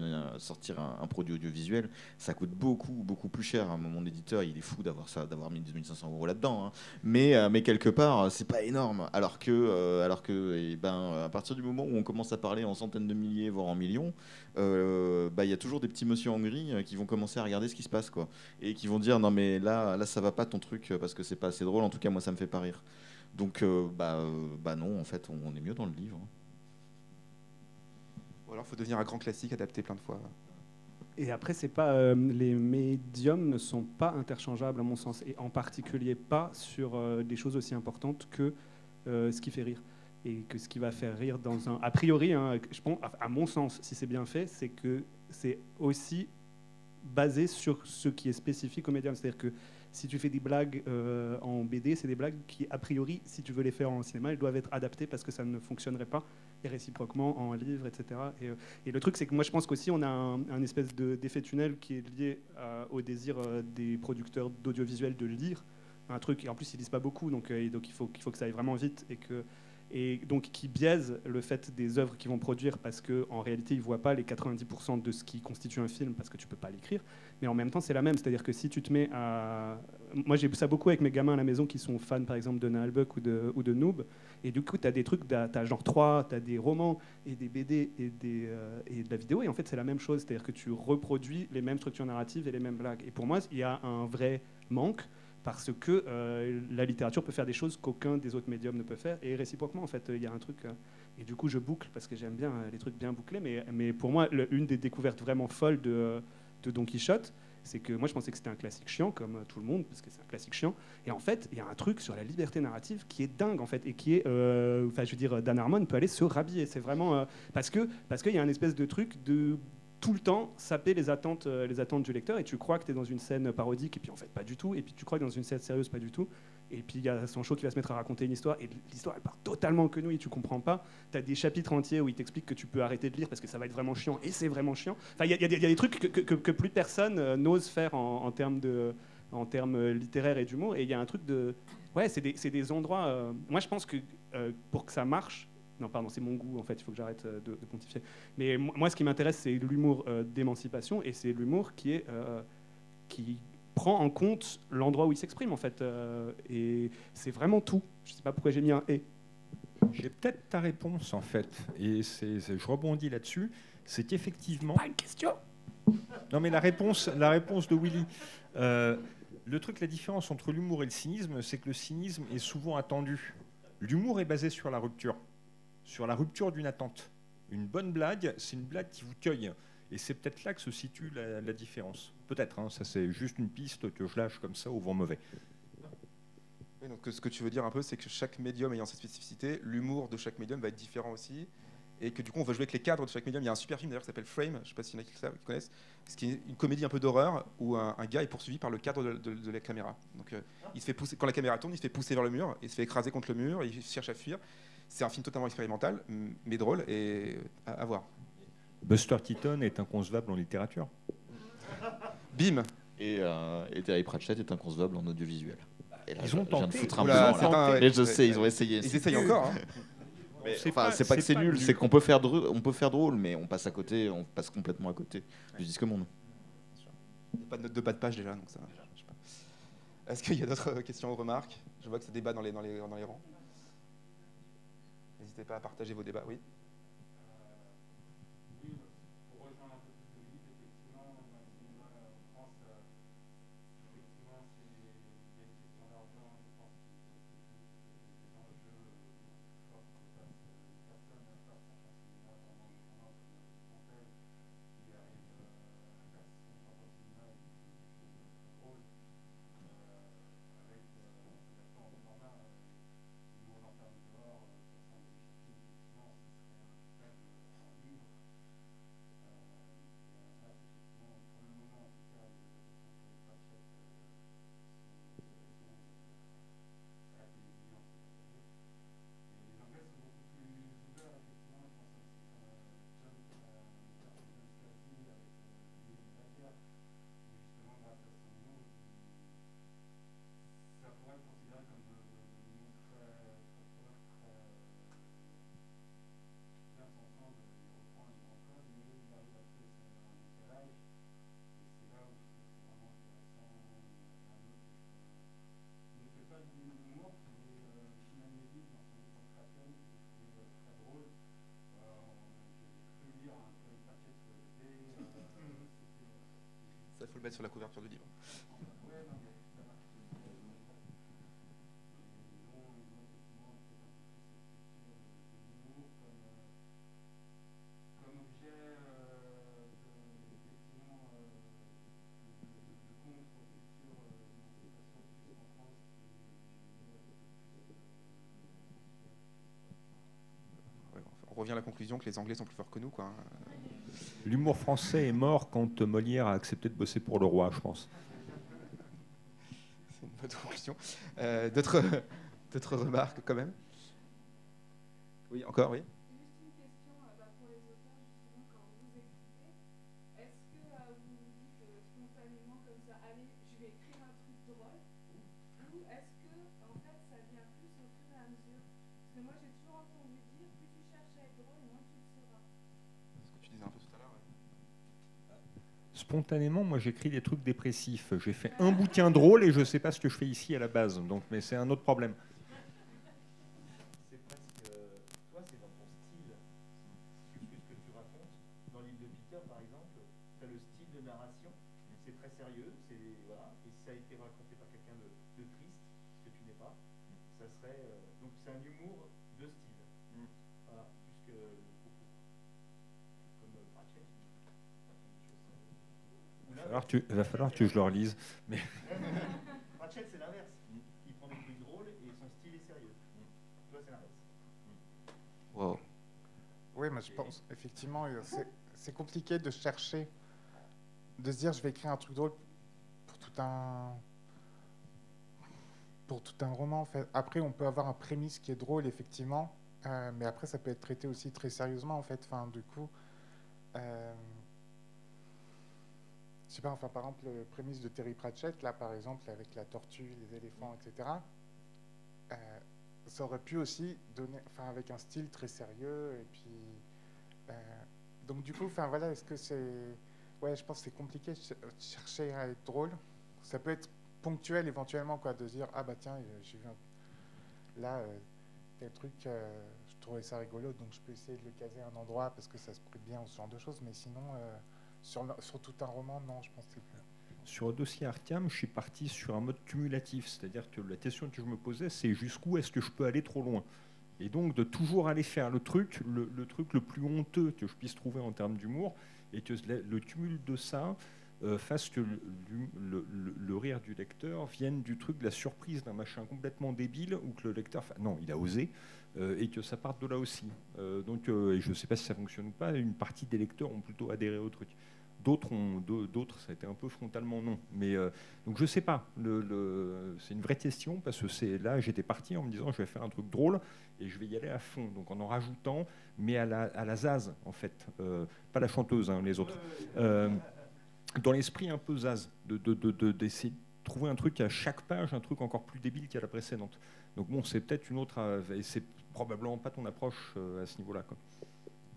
un, produit audiovisuel, ça coûte beaucoup, beaucoup plus cher. hein. Mon éditeur, il est fou d'avoir ça, d'avoir mis 2500 euros là-dedans. hein. Mais, euh, mais quelque part, c'est pas énorme. Alors que, alors que eh ben, à partir du moment où on commence à parler en centaines de milliers, voire en millions, euh, bah, il y a toujours des petits monsieur en gris euh, qui vont commencer à regarder ce qui se passe. Quoi, et qui vont dire Non, mais là, là ça va pas ton truc euh, parce que c'est pas assez drôle. En tout cas, moi, ça me fait pas rire. Donc, euh, bah, euh, bah non, en fait, on, on est mieux dans le livre. Ou alors il faut devenir un grand classique adapté plein de fois. Et après, c'est pas euh, les médiums ne sont pas interchangeables à mon sens, et en particulier pas sur euh, des choses aussi importantes que euh, ce qui fait rire et que ce qui va faire rire dans un. A priori, hein, je pense, à- mon sens, si c'est bien fait, c'est que c'est aussi basé sur ce qui est spécifique aux médiums. C'est-à-dire que si tu fais des blagues euh, en BD, c'est des blagues qui, a priori, si tu veux les faire en cinéma, elles doivent être adaptées parce que ça ne fonctionnerait pas et réciproquement en livre, etc. Et, euh, et le truc, c'est que moi, je pense qu'aussi, on a un, espèce de- d'effet tunnel qui est lié euh, au désir des producteurs d'audiovisuel de lire un truc. Et en plus, ils lisent pas beaucoup, donc, il faut, qu'il faut que ça aille vraiment vite et que, et donc qui biaise le fait des œuvres qu'ils vont produire parce qu'en réalité ils voient pas les 90% de ce qui constitue un film parce que tu peux pas l'écrire. Mais en même temps c'est la même. C'est à dire que si tu te mets à moi j'ai ça beaucoup avec mes gamins à la maison qui sont fans par exemple de Nalbuck ou de, ou de Noob. Et du coup tu as des trucs tu as genre 3 tu as des romans et des BD et, des, euh, et de la vidéo. Et en fait c'est la même chose. C'est à dire que tu reproduis les mêmes structures narratives et les mêmes blagues. Et pour moi il y a un vrai manque parce que euh, la littérature peut faire des choses qu'aucun des autres médiums ne peut faire, et réciproquement, en fait, il y a un truc. euh, et du coup, je boucle parce que j'aime bien euh, les trucs bien bouclés, mais, mais pour moi, une des découvertes vraiment folles de, Don Quichotte, c'est que moi, je pensais que c'était un classique chiant, comme euh, tout le monde, parce que c'est un classique chiant. Et en fait, il y a un truc sur la liberté narrative qui est dingue, en fait, et qui est. euh, Enfin, je veux dire, Dan Harmon peut aller se rhabiller. C'est vraiment. euh, parce que parce qu'il y a un espèce de truc de tout le temps saper les attentes, euh, les attentes du lecteur et tu crois que tu es dans une scène parodique et puis en fait pas du tout et puis tu crois que dans une scène sérieuse pas du tout et puis il y a son show qui va se mettre à raconter une histoire et l'histoire elle part totalement que nous et tu comprends pas. Tu as des chapitres entiers où il t'explique que tu peux arrêter de lire parce que ça va être vraiment chiant et c'est vraiment chiant. Enfin il y, a- des- trucs que, que- que- plus personne euh, n'ose faire en, termes de en termes euh, littéraires et d'humour et il y a un truc de ouais c'est des, des endroits moi je pense que pour que ça marche non, pardon, c'est mon goût, en fait, il faut que j'arrête euh, de, de pontifier. Mais mo- moi, ce qui m'intéresse, c'est l'humour euh, d'émancipation, et c'est l'humour qui, est, euh, qui prend en compte l'endroit où il s'exprime, en fait. euh, et c'est vraiment tout. Je ne sais pas pourquoi j'ai mis un « et J'ai peut-être ta réponse en fait, et c'est, je rebondis là-dessus. C'est qu'effectivement. Pas une question Non, mais la réponse, la réponse de Willy. le truc, la différence entre l'humour et le cynisme, c'est que le cynisme est souvent attendu. L'humour est basé sur la rupture, sur la rupture d'une attente. Une bonne blague, c'est une blague qui vous cueille. Et c'est peut-être là que se situe la, la différence. Peut-être, hein, ça c'est juste une piste que je lâche comme ça au vent mauvais. Donc ce que tu veux dire un peu, c'est que chaque médium ayant sa spécificité, l'humour de chaque médium va être différent aussi. Et que du coup, on va jouer avec les cadres de chaque médium. Il y a un super film d'ailleurs qui s'appelle Frame, je ne sais pas s'il y en a qui, savent, qui connaissent, qui est une comédie un peu d'horreur où un, gars est poursuivi par le cadre de la caméra. Donc euh, il se fait pousser, quand la caméra tourne, il se fait pousser vers le mur, il se fait écraser contre le mur, il cherche à fuir. C'est un film totalement expérimental, mais drôle et à, à voir. Buster Keaton est inconcevable en littérature. Bim Et, euh, et Terry Pratchett est inconcevable en audiovisuel. Et là, Ils je- ont de tenté. foutre un Oula, blanc, là. un- ouais, Mais je ouais, sais, ils ont essayé. Ils essayent encore. hein. C'est enfin, pas- c'est pas que c'est nul, c'est qu'on peut faire drôle, on peut faire drôle, mais on passe à côté, on passe complètement à côté du disque monde. Il n'y a pas de note de bas de page déjà, donc ça. Est-ce qu'il y a d'autres questions ou remarques? Je vois que ça débat dans les, dans les, dans les rangs. N'hésitez pas à partager vos débats. Oui. On revient à la conclusion que les Anglais sont plus forts que nous. Quoi. L'humour français est mort quand Molière a accepté de bosser pour le roi, je pense. C'est une bonne conclusion. Euh, d'autres remarques quand même? Oui, encore, oui. Juste une question euh, bah, pour les auteurs, justement, quand vous écrivez, est-ce que euh, vous vous dites euh, spontanément comme ça, allez, je vais écrire un truc drôle Ou est-ce que, en fait, ça vient plus au fur et à mesure Parce que moi, j'ai toujours Spontanément, moi j'écris des trucs dépressifs. J'ai fait un bouquin drôle et je sais pas ce que je fais ici à la base. Donc, mais c'est un autre problème. Falloir, que tu- il va falloir que je le relise. Mais Pratchett, c'est l'inverse. Il prend des trucs drôles et son style est sérieux. Toi, c'est l'inverse. Wow. Oui, mais je pense, effectivement, euh, c'est- compliqué de chercher, de se dire je vais écrire un truc drôle pour tout un, pour tout un roman. En fait. Après, on peut avoir un prémisse qui est drôle, effectivement, euh, mais après, ça peut être traité aussi très sérieusement, en fait. Enfin, du coup, euh, sais pas, enfin, par exemple, le prémisse de Terry Pratchett, là, par exemple, avec la tortue, les éléphants, etc. euh, ça aurait pu aussi donner, enfin, avec un style très sérieux, et puis. euh, donc, du coup, enfin, voilà, est-ce que c'est. Ouais, je pense que c'est compliqué de ch- de chercher à être drôle. Ça peut être ponctuel éventuellement, quoi, de dire, ah bah tiens, euh, j'ai vu un- là, tel truc, je trouvais ça rigolo, donc je peux essayer de le caser à un endroit parce que ça se prête bien ce genre de choses, mais sinon, sur, tout un roman, non, je pense que sur le dossier Arkham, je suis parti sur un mode cumulatif. C'est-à-dire que la question que je me posais, c'est jusqu'où est-ce que je peux aller trop loin? Et donc de toujours aller faire le truc, le, truc le plus honteux que je puisse trouver en termes d'humour, et que le, cumul de ça euh, fasse que le, rire du lecteur vienne du truc de la surprise d'un machin complètement débile, ou que le lecteur, non, il a osé, euh, et que ça parte de là aussi. Euh, donc, et je ne sais pas si ça fonctionne ou pas, une partie des lecteurs ont plutôt adhéré au truc. D'autres, d'autres, ça a été un peu frontalement non. Mais euh, donc je sais pas. C'est une vraie question parce que c'est là j'étais parti en me disant je vais faire un truc drôle et je vais y aller à fond. Donc en en rajoutant, mais à la, Zaz en fait, Euh, pas la chanteuse, hein, les autres. Euh, dans l'esprit un peu Zaz, de, de, de- de- d'essayer de trouver un truc à chaque page, un truc encore plus débile qu'à la précédente. Donc bon, c'est peut-être une autre, euh, et c'est probablement pas ton approche à ce niveau-là.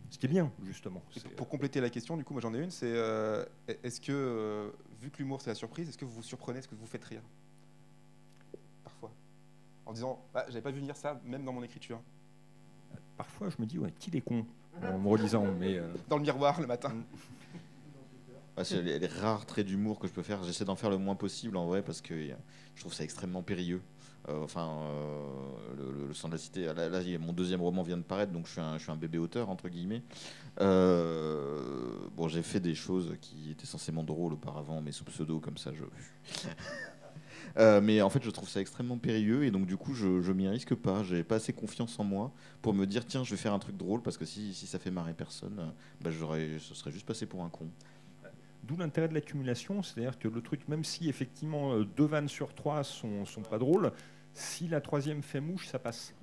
Ce qui est bien justement. Pour, pour compléter la question, du coup, moi j'en ai une, c'est euh, est-ce que, euh, vu que l'humour c'est la surprise, est-ce que vous vous surprenez, est-ce que vous vous faites rire? Parfois. En disant, bah, j'avais pas vu venir ça, même dans mon écriture. Parfois, je me dis, ouais, qu'il est con, en me redisant, mais euh, Dans le miroir le matin. Ah, c'est les, les rares traits d'humour que je peux faire. J'essaie d'en faire le moins possible en vrai parce que euh, je trouve ça extrêmement périlleux. Euh, enfin, euh, le, le- sang de la cité. Là, mon deuxième roman vient de paraître, donc je suis un, bébé auteur entre guillemets. Euh, bon, j'ai fait des choses qui étaient censément drôles auparavant, mais sous pseudo comme ça, je. Mais en fait, je trouve ça extrêmement périlleux et donc du coup, je, je m'y risque pas. J'ai pas assez confiance en moi pour me dire tiens, je vais faire un truc drôle parce que si, ça fait marrer personne, bah, ce serait juste passé pour un con. D'où l'intérêt de l'accumulation, c'est-à-dire que le truc, même si effectivement deux vannes sur trois sont, sont pas drôles, si la troisième fait mouche, ça passe.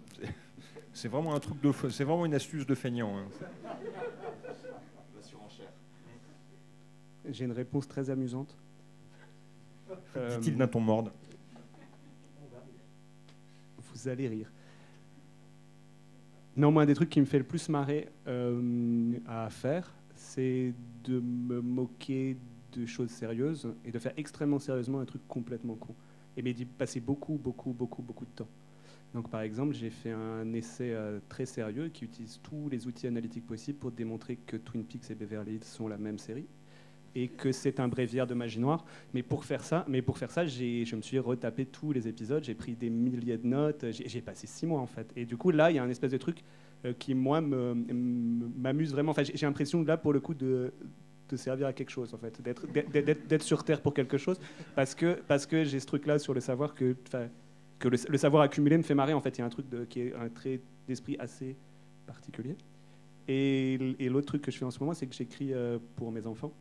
C'est- vraiment un truc de, c'est vraiment une astuce de feignant. hein. J'ai une réponse très amusante. Euh, Dit-il d'un ton morne. Vous allez rire. Non, moi, un des trucs qui me fait le plus marrer euh, à faire, c'est de me moquer de choses sérieuses et de faire extrêmement sérieusement un truc complètement con. Et mais d'y passer beaucoup, beaucoup, beaucoup, beaucoup de temps. Donc, par exemple, j'ai fait un essai euh, très sérieux qui utilise tous les outils analytiques possibles pour démontrer que Twin Peaks et Beverly Hills sont la même série et que c'est un bréviaire de magie noire. Mais pour faire ça, mais pour faire ça, je me suis retapé tous les épisodes, j'ai pris des milliers de notes, j'ai, passé six mois en fait. Et du coup, là, il y a un espèce de truc euh, qui moi m'amuse vraiment. Enfin, j'ai l'impression là pour le coup de de servir à quelque chose en fait, d'être, sur terre pour quelque chose, parce que parce que j'ai ce truc-là sur le savoir que, que le, savoir accumulé me fait marrer en fait. Il y a un truc de, qui est un trait d'esprit assez particulier. Et, et l'autre truc que je fais en ce moment, c'est que j'écris euh, pour mes enfants.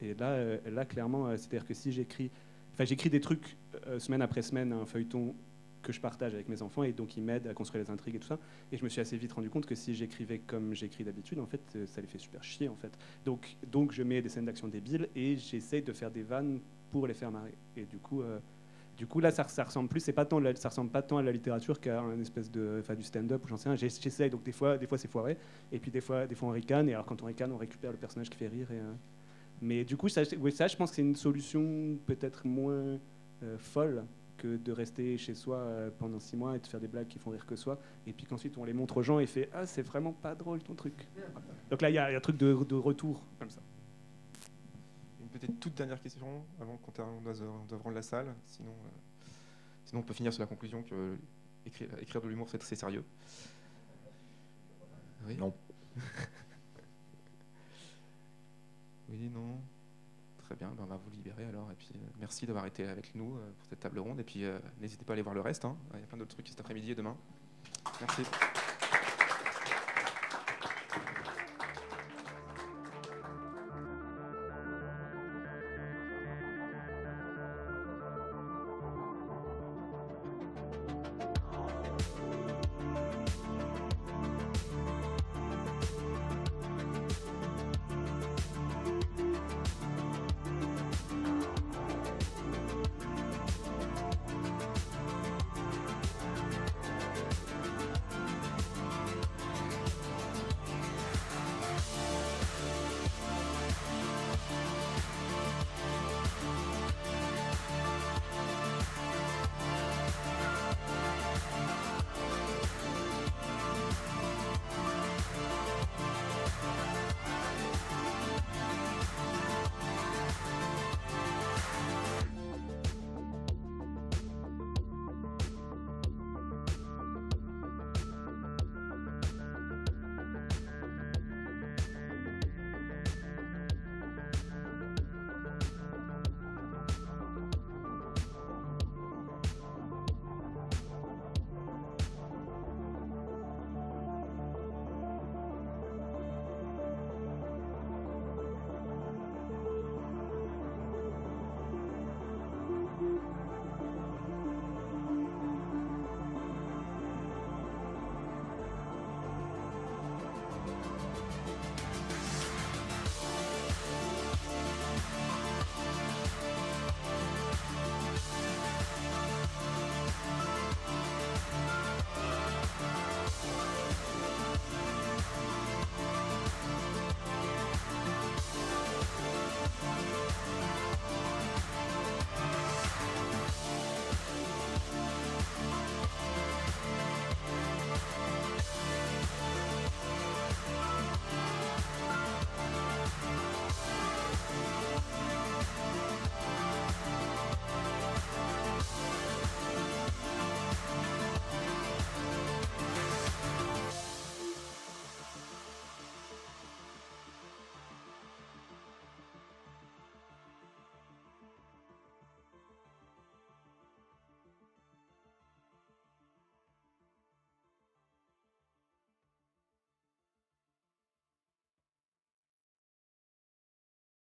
Et là, euh, là clairement, euh, c'est-à-dire que si j'écris, enfin, j'écris des trucs semaine après semaine, un feuilleton que je partage avec mes enfants, et donc ils m'aident à construire les intrigues et tout ça. Et je me suis assez vite rendu compte que si j'écrivais comme j'écris d'habitude, en fait, euh, ça les fait super chier, en fait. Donc, donc je mets des scènes d'action débiles et j'essaye de faire des vannes pour les faire marrer. Et du coup, euh, du coup là, ça, ça ressemble plus, c'est pas tant, ça ressemble pas tant à la littérature qu'à un espèce de, enfin, du stand-up ou j'en sais rien. J'essaye, donc des fois, des fois c'est foiré, et puis des fois, des fois on ricane. Et alors quand on ricane, on récupère le personnage qui fait rire. Et, euh, Mais du coup, ça, oui, ça je pense que c'est une solution peut-être moins folle que de rester chez soi euh, pendant six mois et de faire des blagues qui font rire que soi, et puis qu'ensuite on les montre aux gens et fait Ah, c'est vraiment pas drôle ton truc. Donc là, il y, a il y a un truc de, de retour comme ça. Une peut-être toute dernière question avant qu'on termine- on doit, on doit rendre la salle. Sinon, euh, sinon, on peut finir sur la conclusion que euh, écrire, écrire de l'humour, c'est c'est sérieux. Oui. Non. oui, non. Très bien, ben, on va vous libérer alors. Et puis, euh, merci d'avoir été avec nous euh, pour cette table ronde. Et puis, euh, n'hésitez pas à aller voir le reste. hein. Il y a plein d'autres trucs cet après-midi et demain. Merci.